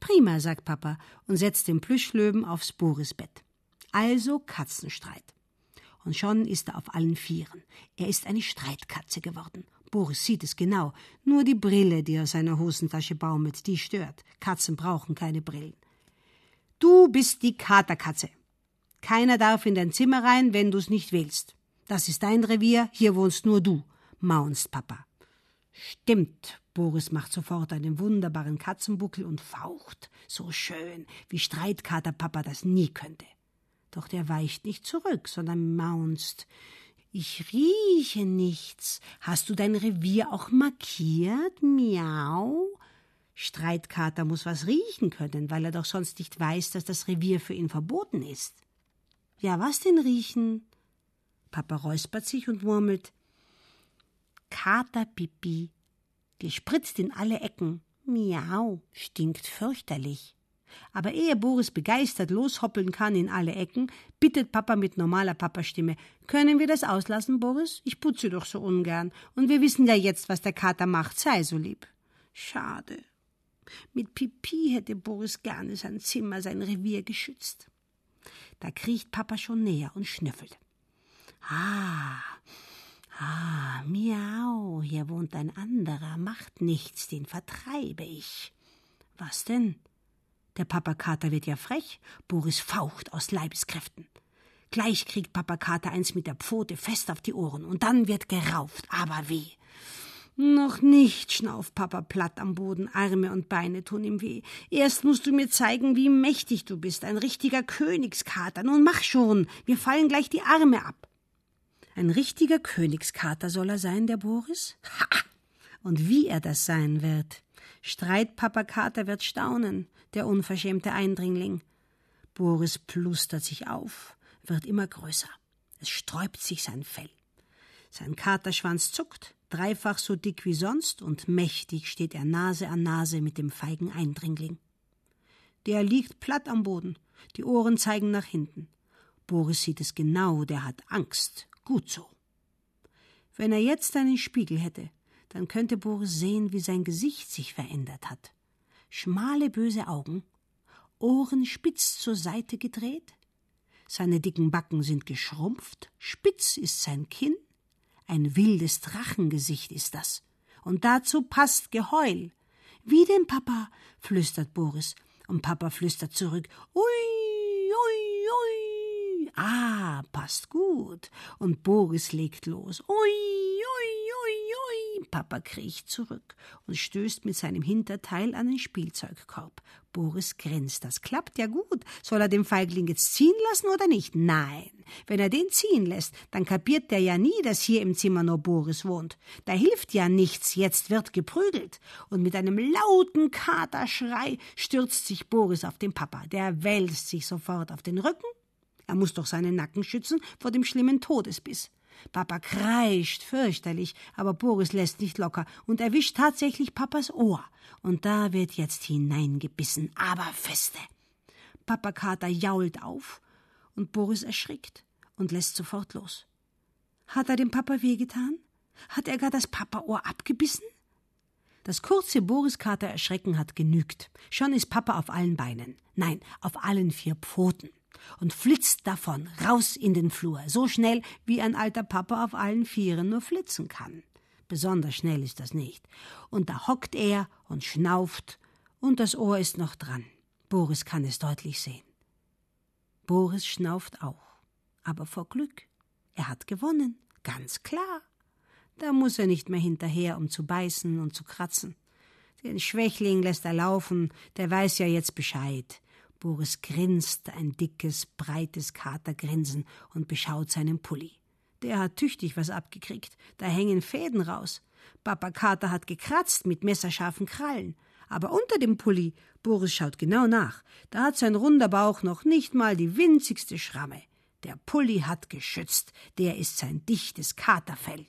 Prima, sagt Papa und setzt den Plüschlöwen aufs Borisbett. Also Katzenstreit. Und schon ist er auf allen Vieren. Er ist eine Streitkatze geworden. Boris sieht es genau. Nur die Brille, die aus seiner Hosentasche baumelt, die stört. Katzen brauchen keine Brillen. Du bist die Katerkatze. Keiner darf in dein Zimmer rein, wenn du's nicht willst. Das ist dein Revier, hier wohnst nur du, maunst Papa. Stimmt, Boris macht sofort einen wunderbaren Katzenbuckel und faucht, so schön, wie Streitkaterpapa das nie könnte. Doch der weicht nicht zurück, sondern maunzt. Ich rieche nichts. Hast du dein Revier auch markiert? Miau. Streitkater muss was riechen können, weil er doch sonst nicht weiß, dass das Revier für ihn verboten ist. Ja, was denn riechen? Papa räuspert sich und murmelt. Katerpipi, gespritzt in alle Ecken. Miau, stinkt fürchterlich. Aber ehe Boris begeistert loshoppeln kann in alle Ecken, bittet Papa mit normaler Papastimme: Können wir das auslassen, Boris? Ich putze doch so ungern. Und wir wissen ja jetzt, was der Kater macht. Sei so lieb. Schade. Mit Pipi hätte Boris gerne sein Zimmer, sein Revier geschützt. Da kriecht Papa schon näher und schnüffelt. Ah, Ah, miau, hier wohnt ein anderer, macht nichts, den vertreibe ich. Was denn? Der Papakater wird ja frech. Boris faucht aus Leibeskräften. Gleich kriegt Papakater eins mit der Pfote fest auf die Ohren und dann wird gerauft, aber wie? Noch nicht, schnauft Papa platt am Boden, Arme und Beine tun ihm weh. Erst musst du mir zeigen, wie mächtig du bist, ein richtiger Königskater. Nun mach schon, wir fallen gleich die Arme ab. Ein richtiger Königskater soll er sein, der Boris? Ha! Und wie er das sein wird. Streitpapa Kater wird staunen, der unverschämte Eindringling. Boris plustert sich auf, wird immer größer. Es sträubt sich sein Fell. Sein Katerschwanz zuckt, dreifach so dick wie sonst, und mächtig steht er Nase an Nase mit dem feigen Eindringling. Der liegt platt am Boden, die Ohren zeigen nach hinten. Boris sieht es genau, der hat Angst Gut so. Wenn er jetzt einen Spiegel hätte, dann könnte Boris sehen, wie sein Gesicht sich verändert hat. Schmale, böse Augen, Ohren spitz zur Seite gedreht, seine dicken Backen sind geschrumpft, spitz ist sein Kinn, ein wildes Drachengesicht ist das. Und dazu passt Geheul. Wie denn, Papa? flüstert Boris. Und Papa flüstert zurück. Ui. Ah, passt gut. Und Boris legt los. Ui, ui, ui, ui. Papa kriecht zurück und stößt mit seinem Hinterteil an den Spielzeugkorb. Boris grinst. Das klappt ja gut. Soll er den Feigling jetzt ziehen lassen oder nicht? Nein. Wenn er den ziehen lässt, dann kapiert der ja nie, dass hier im Zimmer nur Boris wohnt. Da hilft ja nichts. Jetzt wird geprügelt. Und mit einem lauten Katerschrei stürzt sich Boris auf den Papa. Der wälzt sich sofort auf den Rücken er muss doch seinen Nacken schützen vor dem schlimmen Todesbiss. Papa kreischt fürchterlich, aber Boris lässt nicht locker und erwischt tatsächlich Papas Ohr. Und da wird jetzt hineingebissen, aber feste. Papa Kater jault auf und Boris erschrickt und lässt sofort los. Hat er dem Papa wehgetan? Hat er gar das Papaohr abgebissen? Das kurze Boris-Kater Erschrecken hat genügt. Schon ist Papa auf allen Beinen. Nein, auf allen vier Pfoten. Und flitzt davon, raus in den Flur, so schnell, wie ein alter Papa auf allen Vieren nur flitzen kann. Besonders schnell ist das nicht. Und da hockt er und schnauft, und das Ohr ist noch dran. Boris kann es deutlich sehen. Boris schnauft auch, aber vor Glück. Er hat gewonnen, ganz klar. Da muss er nicht mehr hinterher, um zu beißen und zu kratzen. Den Schwächling lässt er laufen, der weiß ja jetzt Bescheid. Boris grinst ein dickes, breites Katergrinsen und beschaut seinen Pulli. Der hat tüchtig was abgekriegt, da hängen Fäden raus. Papa Kater hat gekratzt mit messerscharfen Krallen. Aber unter dem Pulli, Boris schaut genau nach, da hat sein runder Bauch noch nicht mal die winzigste Schramme. Der Pulli hat geschützt, der ist sein dichtes Katerfell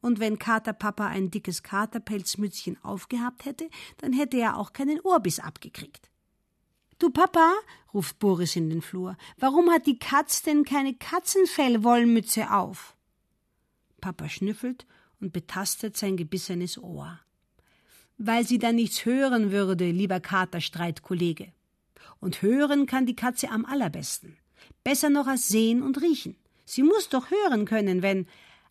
und wenn Katerpapa ein dickes Katerpelzmützchen aufgehabt hätte, dann hätte er auch keinen Ohrbiss abgekriegt. Du Papa, ruft Boris in den Flur, warum hat die Katz denn keine Katzenfellwollmütze auf? Papa schnüffelt und betastet sein gebissenes Ohr. Weil sie dann nichts hören würde, lieber Katerstreitkollege. Und hören kann die Katze am allerbesten. Besser noch als sehen und riechen. Sie muss doch hören können, wenn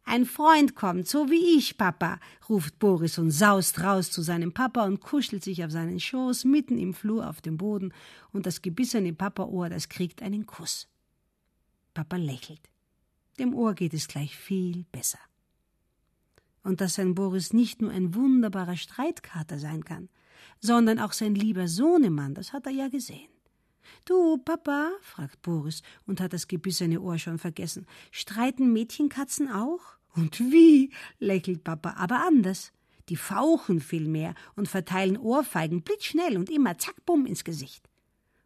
ein Freund kommt, so wie ich, Papa, ruft Boris und saust raus zu seinem Papa und kuschelt sich auf seinen Schoß mitten im Flur auf dem Boden, und das gebissene Papaohr, das kriegt einen Kuss. Papa lächelt. Dem Ohr geht es gleich viel besser. Und dass sein Boris nicht nur ein wunderbarer Streitkater sein kann, sondern auch sein lieber Sohnemann, das hat er ja gesehen. Du, Papa, fragt Boris und hat das gebissene Ohr schon vergessen, streiten Mädchenkatzen auch? Und wie? lächelt Papa, aber anders. Die fauchen vielmehr und verteilen Ohrfeigen blitzschnell und immer zack, bumm ins Gesicht.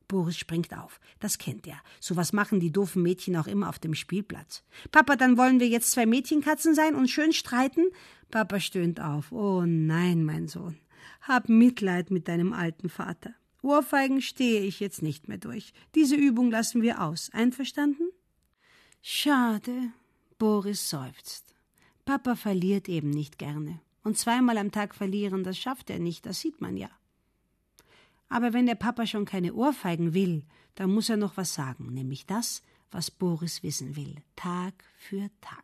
Boris springt auf. Das kennt er. So was machen die doofen Mädchen auch immer auf dem Spielplatz. Papa, dann wollen wir jetzt zwei Mädchenkatzen sein und schön streiten? Papa stöhnt auf. Oh nein, mein Sohn. Hab Mitleid mit deinem alten Vater. Ohrfeigen stehe ich jetzt nicht mehr durch. Diese Übung lassen wir aus. Einverstanden? Schade. Boris seufzt. Papa verliert eben nicht gerne. Und zweimal am Tag verlieren, das schafft er nicht, das sieht man ja. Aber wenn der Papa schon keine Ohrfeigen will, dann muss er noch was sagen, nämlich das, was Boris wissen will, Tag für Tag.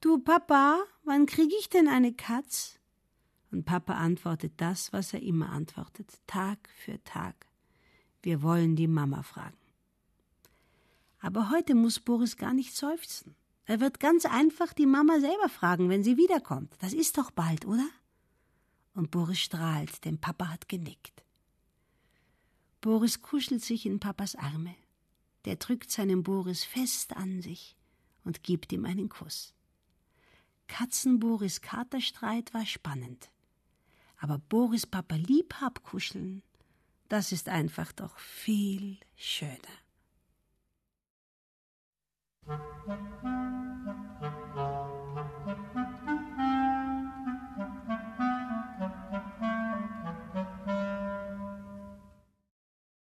Du Papa, wann krieg ich denn eine Katz? Und Papa antwortet das, was er immer antwortet, Tag für Tag. Wir wollen die Mama fragen. Aber heute muss Boris gar nicht seufzen. Er wird ganz einfach die Mama selber fragen, wenn sie wiederkommt. Das ist doch bald, oder? Und Boris strahlt, denn Papa hat genickt. Boris kuschelt sich in Papas Arme. Der drückt seinen Boris fest an sich und gibt ihm einen Kuss. Katzen-Boris Katerstreit war spannend. Aber Boris Papa Liebhab kuscheln, das ist einfach doch viel schöner.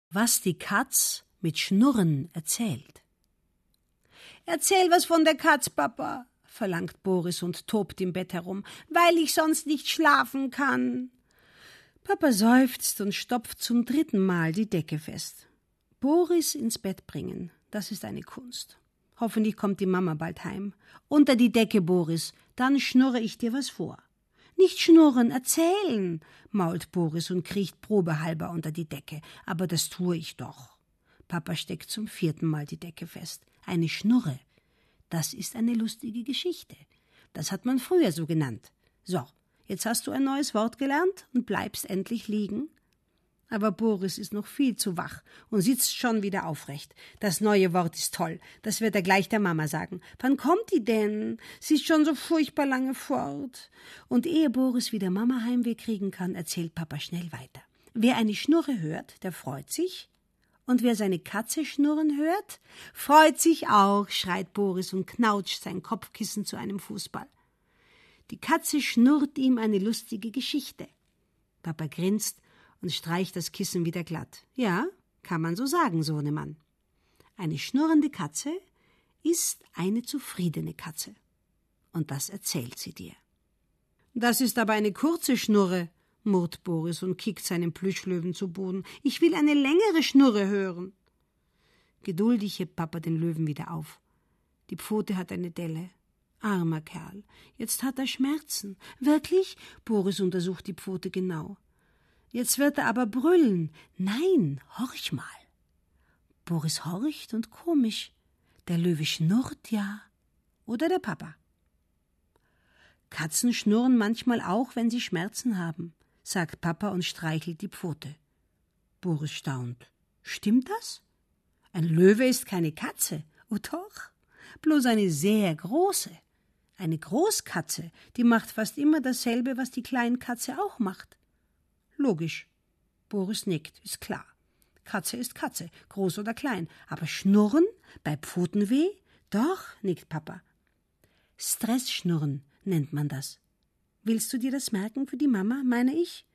Was die Katz mit Schnurren erzählt. Erzähl was von der Katz, Papa, verlangt Boris und tobt im Bett herum, weil ich sonst nicht schlafen kann. Papa seufzt und stopft zum dritten Mal die Decke fest. Boris ins Bett bringen, das ist eine Kunst. Hoffentlich kommt die Mama bald heim. Unter die Decke, Boris, dann schnurre ich dir was vor. Nicht schnurren, erzählen, mault Boris und kriecht probehalber unter die Decke. Aber das tue ich doch. Papa steckt zum vierten Mal die Decke fest. Eine Schnurre. Das ist eine lustige Geschichte. Das hat man früher so genannt. So, jetzt hast du ein neues Wort gelernt und bleibst endlich liegen. Aber Boris ist noch viel zu wach und sitzt schon wieder aufrecht. Das neue Wort ist toll. Das wird er gleich der Mama sagen. Wann kommt die denn? Sie ist schon so furchtbar lange fort. Und ehe Boris wieder Mama Heimweh kriegen kann, erzählt Papa schnell weiter. Wer eine Schnurre hört, der freut sich. Und wer seine Katze schnurren hört, freut sich auch, schreit Boris und knautscht sein Kopfkissen zu einem Fußball. Die Katze schnurrt ihm eine lustige Geschichte. Papa grinst und streicht das Kissen wieder glatt. Ja, kann man so sagen, Sohnemann. Eine schnurrende Katze ist eine zufriedene Katze. Und das erzählt sie dir. Das ist aber eine kurze Schnurre, murrt Boris und kickt seinen Plüschlöwen zu Boden. Ich will eine längere Schnurre hören. Geduldig hebt Papa den Löwen wieder auf. Die Pfote hat eine Delle. Armer Kerl. Jetzt hat er Schmerzen. Wirklich? Boris untersucht die Pfote genau. Jetzt wird er aber brüllen. Nein, horch mal. Boris horcht und komisch. Der Löwe schnurrt ja. Oder der Papa. Katzen schnurren manchmal auch, wenn sie Schmerzen haben sagt Papa und streichelt die Pfote. Boris staunt. Stimmt das? Ein Löwe ist keine Katze. Oh doch, bloß eine sehr große. Eine Großkatze, die macht fast immer dasselbe, was die Kleinkatze auch macht. Logisch. Boris nickt, ist klar. Katze ist Katze, groß oder klein. Aber Schnurren bei Pfotenweh? Doch, nickt Papa. Stressschnurren nennt man das. Willst du dir das merken für die Mama, meine ich?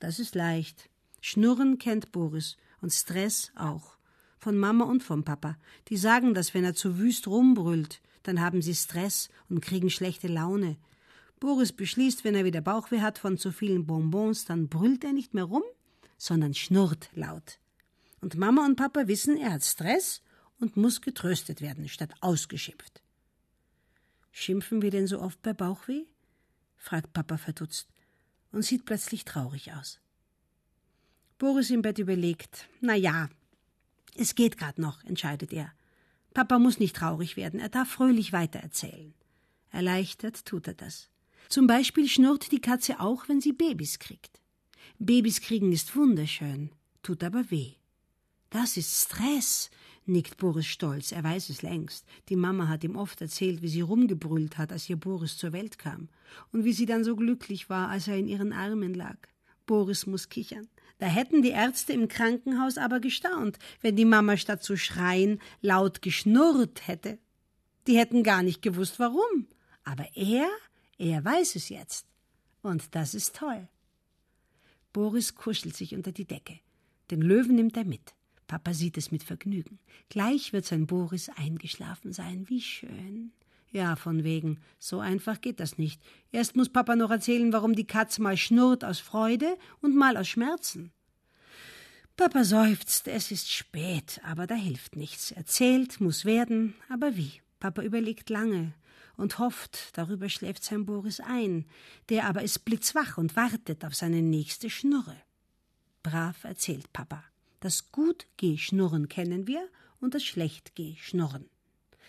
Das ist leicht. Schnurren kennt Boris und Stress auch. Von Mama und vom Papa. Die sagen dass wenn er zu wüst rumbrüllt. Dann haben sie Stress und kriegen schlechte Laune. Boris beschließt, wenn er wieder Bauchweh hat von zu vielen Bonbons, dann brüllt er nicht mehr rum, sondern schnurrt laut. Und Mama und Papa wissen, er hat Stress und muss getröstet werden, statt ausgeschimpft. Schimpfen wir denn so oft bei Bauchweh? Fragt Papa verdutzt und sieht plötzlich traurig aus. Boris im Bett überlegt. Na ja, es geht grad noch, entscheidet er. Papa muss nicht traurig werden, er darf fröhlich weitererzählen. Erleichtert tut er das. Zum Beispiel schnurrt die Katze auch, wenn sie Babys kriegt. Babys kriegen ist wunderschön, tut aber weh. Das ist Stress, nickt Boris stolz, er weiß es längst. Die Mama hat ihm oft erzählt, wie sie rumgebrüllt hat, als ihr Boris zur Welt kam, und wie sie dann so glücklich war, als er in ihren Armen lag. Boris muss kichern. Da hätten die Ärzte im Krankenhaus aber gestaunt, wenn die Mama statt zu schreien laut geschnurrt hätte. Die hätten gar nicht gewusst, warum. Aber er, er weiß es jetzt. Und das ist toll. Boris kuschelt sich unter die Decke. Den Löwen nimmt er mit. Papa sieht es mit Vergnügen. Gleich wird sein Boris eingeschlafen sein. Wie schön. Ja, von wegen. So einfach geht das nicht. Erst muss Papa noch erzählen, warum die Katze mal schnurrt aus Freude und mal aus Schmerzen. Papa seufzt, es ist spät, aber da hilft nichts. Erzählt muss werden, aber wie? Papa überlegt lange und hofft, darüber schläft sein Boris ein, der aber ist blitzwach und wartet auf seine nächste Schnurre. Brav erzählt Papa. Das Gut-G-Schnurren kennen wir und das Schlecht-G-Schnurren.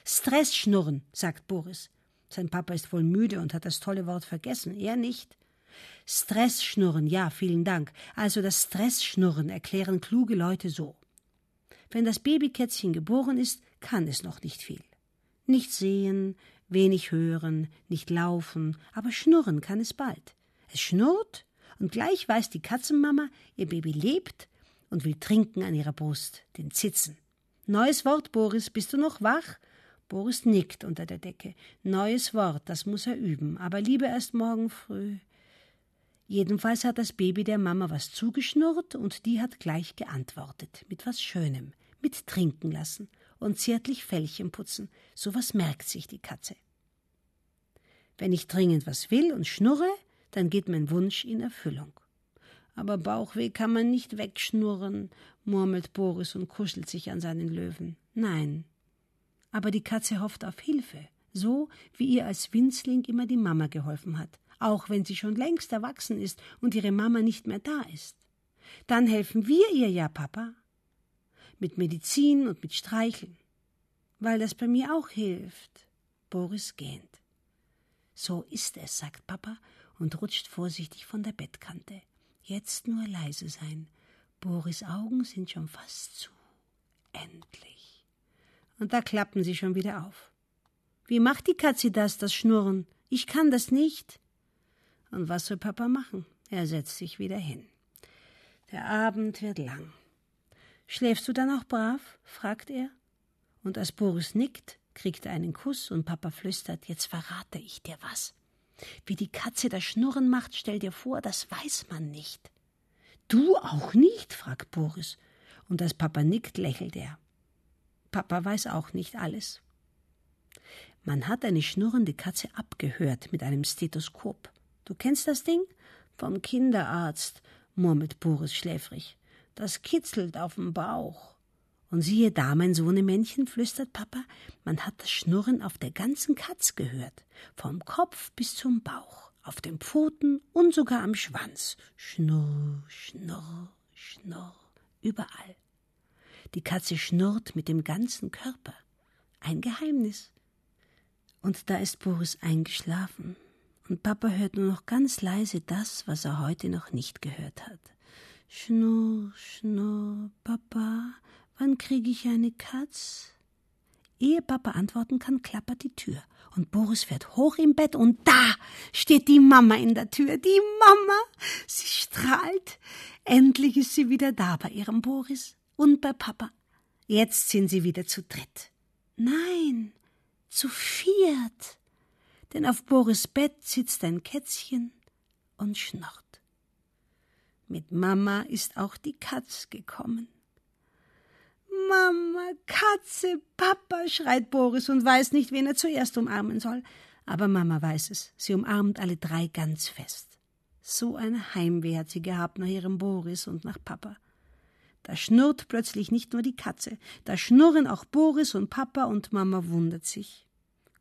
Stress-Schnurren, sagt Boris. Sein Papa ist wohl müde und hat das tolle Wort vergessen. Er nicht. Stress-Schnurren, ja, vielen Dank. Also das Stress-Schnurren erklären kluge Leute so. Wenn das Babykätzchen geboren ist, kann es noch nicht viel. Nicht sehen, wenig hören, nicht laufen, aber schnurren kann es bald. Es schnurrt und gleich weiß die Katzenmama, ihr Baby lebt und will trinken an ihrer Brust, den Zitzen. Neues Wort, Boris, bist du noch wach? Boris nickt unter der Decke. Neues Wort, das muss er üben, aber lieber erst morgen früh. Jedenfalls hat das Baby der Mama was zugeschnurrt und die hat gleich geantwortet, mit was Schönem, mit trinken lassen und zärtlich Fellchen putzen. So was merkt sich die Katze. Wenn ich dringend was will und schnurre, dann geht mein Wunsch in Erfüllung. Aber Bauchweh kann man nicht wegschnurren, murmelt Boris und kuschelt sich an seinen Löwen. Nein. Aber die Katze hofft auf Hilfe, so wie ihr als Winzling immer die Mama geholfen hat, auch wenn sie schon längst erwachsen ist und ihre Mama nicht mehr da ist. Dann helfen wir ihr ja, Papa. Mit Medizin und mit Streicheln. Weil das bei mir auch hilft. Boris gähnt. So ist es, sagt Papa und rutscht vorsichtig von der Bettkante. Jetzt nur leise sein. Boris Augen sind schon fast zu. Endlich. Und da klappen sie schon wieder auf. Wie macht die Katze das, das Schnurren? Ich kann das nicht. Und was soll Papa machen? Er setzt sich wieder hin. Der Abend wird lang. Schläfst du dann auch brav? fragt er. Und als Boris nickt, kriegt er einen Kuss und Papa flüstert, jetzt verrate ich dir was. Wie die Katze das Schnurren macht, stell dir vor, das weiß man nicht. Du auch nicht? fragt Boris. Und als Papa nickt, lächelt er. Papa weiß auch nicht alles. Man hat eine schnurrende Katze abgehört mit einem Stethoskop. Du kennst das Ding? Vom Kinderarzt, murmelt Boris schläfrig. Das kitzelt auf dem Bauch. Und siehe da, mein Sohnemännchen, flüstert Papa, man hat das Schnurren auf der ganzen Katz gehört, vom Kopf bis zum Bauch, auf den Pfoten und sogar am Schwanz. Schnurr, schnurr, schnurr, überall. Die Katze schnurrt mit dem ganzen Körper. Ein Geheimnis. Und da ist Boris eingeschlafen, und Papa hört nur noch ganz leise das, was er heute noch nicht gehört hat. Schnurr, schnurr, Papa, Wann kriege ich eine Katz? Ehe Papa antworten kann, klappert die Tür. Und Boris fährt hoch im Bett und da steht die Mama in der Tür. Die Mama! Sie strahlt. Endlich ist sie wieder da bei ihrem Boris und bei Papa. Jetzt sind sie wieder zu dritt. Nein, zu viert. Denn auf Boris Bett sitzt ein Kätzchen und schnurrt. Mit Mama ist auch die Katz gekommen. Mama, Katze, Papa, schreit Boris und weiß nicht, wen er zuerst umarmen soll. Aber Mama weiß es. Sie umarmt alle drei ganz fest. So ein Heimweh hat sie gehabt nach ihrem Boris und nach Papa. Da schnurrt plötzlich nicht nur die Katze, da schnurren auch Boris und Papa und Mama wundert sich.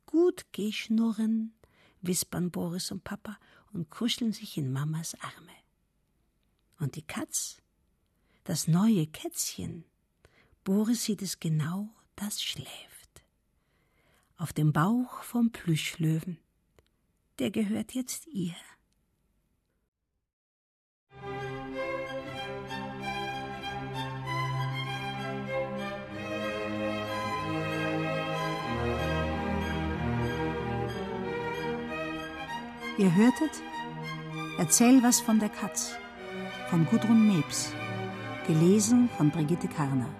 Gut geh schnurren, wispern Boris und Papa und kuscheln sich in Mamas Arme. Und die Katz, das neue Kätzchen, Boris sieht es genau, das schläft. Auf dem Bauch vom Plüschlöwen. Der gehört jetzt ihr. Ihr hörtet Erzähl was von der Katz von Gudrun Mebs, gelesen von Brigitte Karner.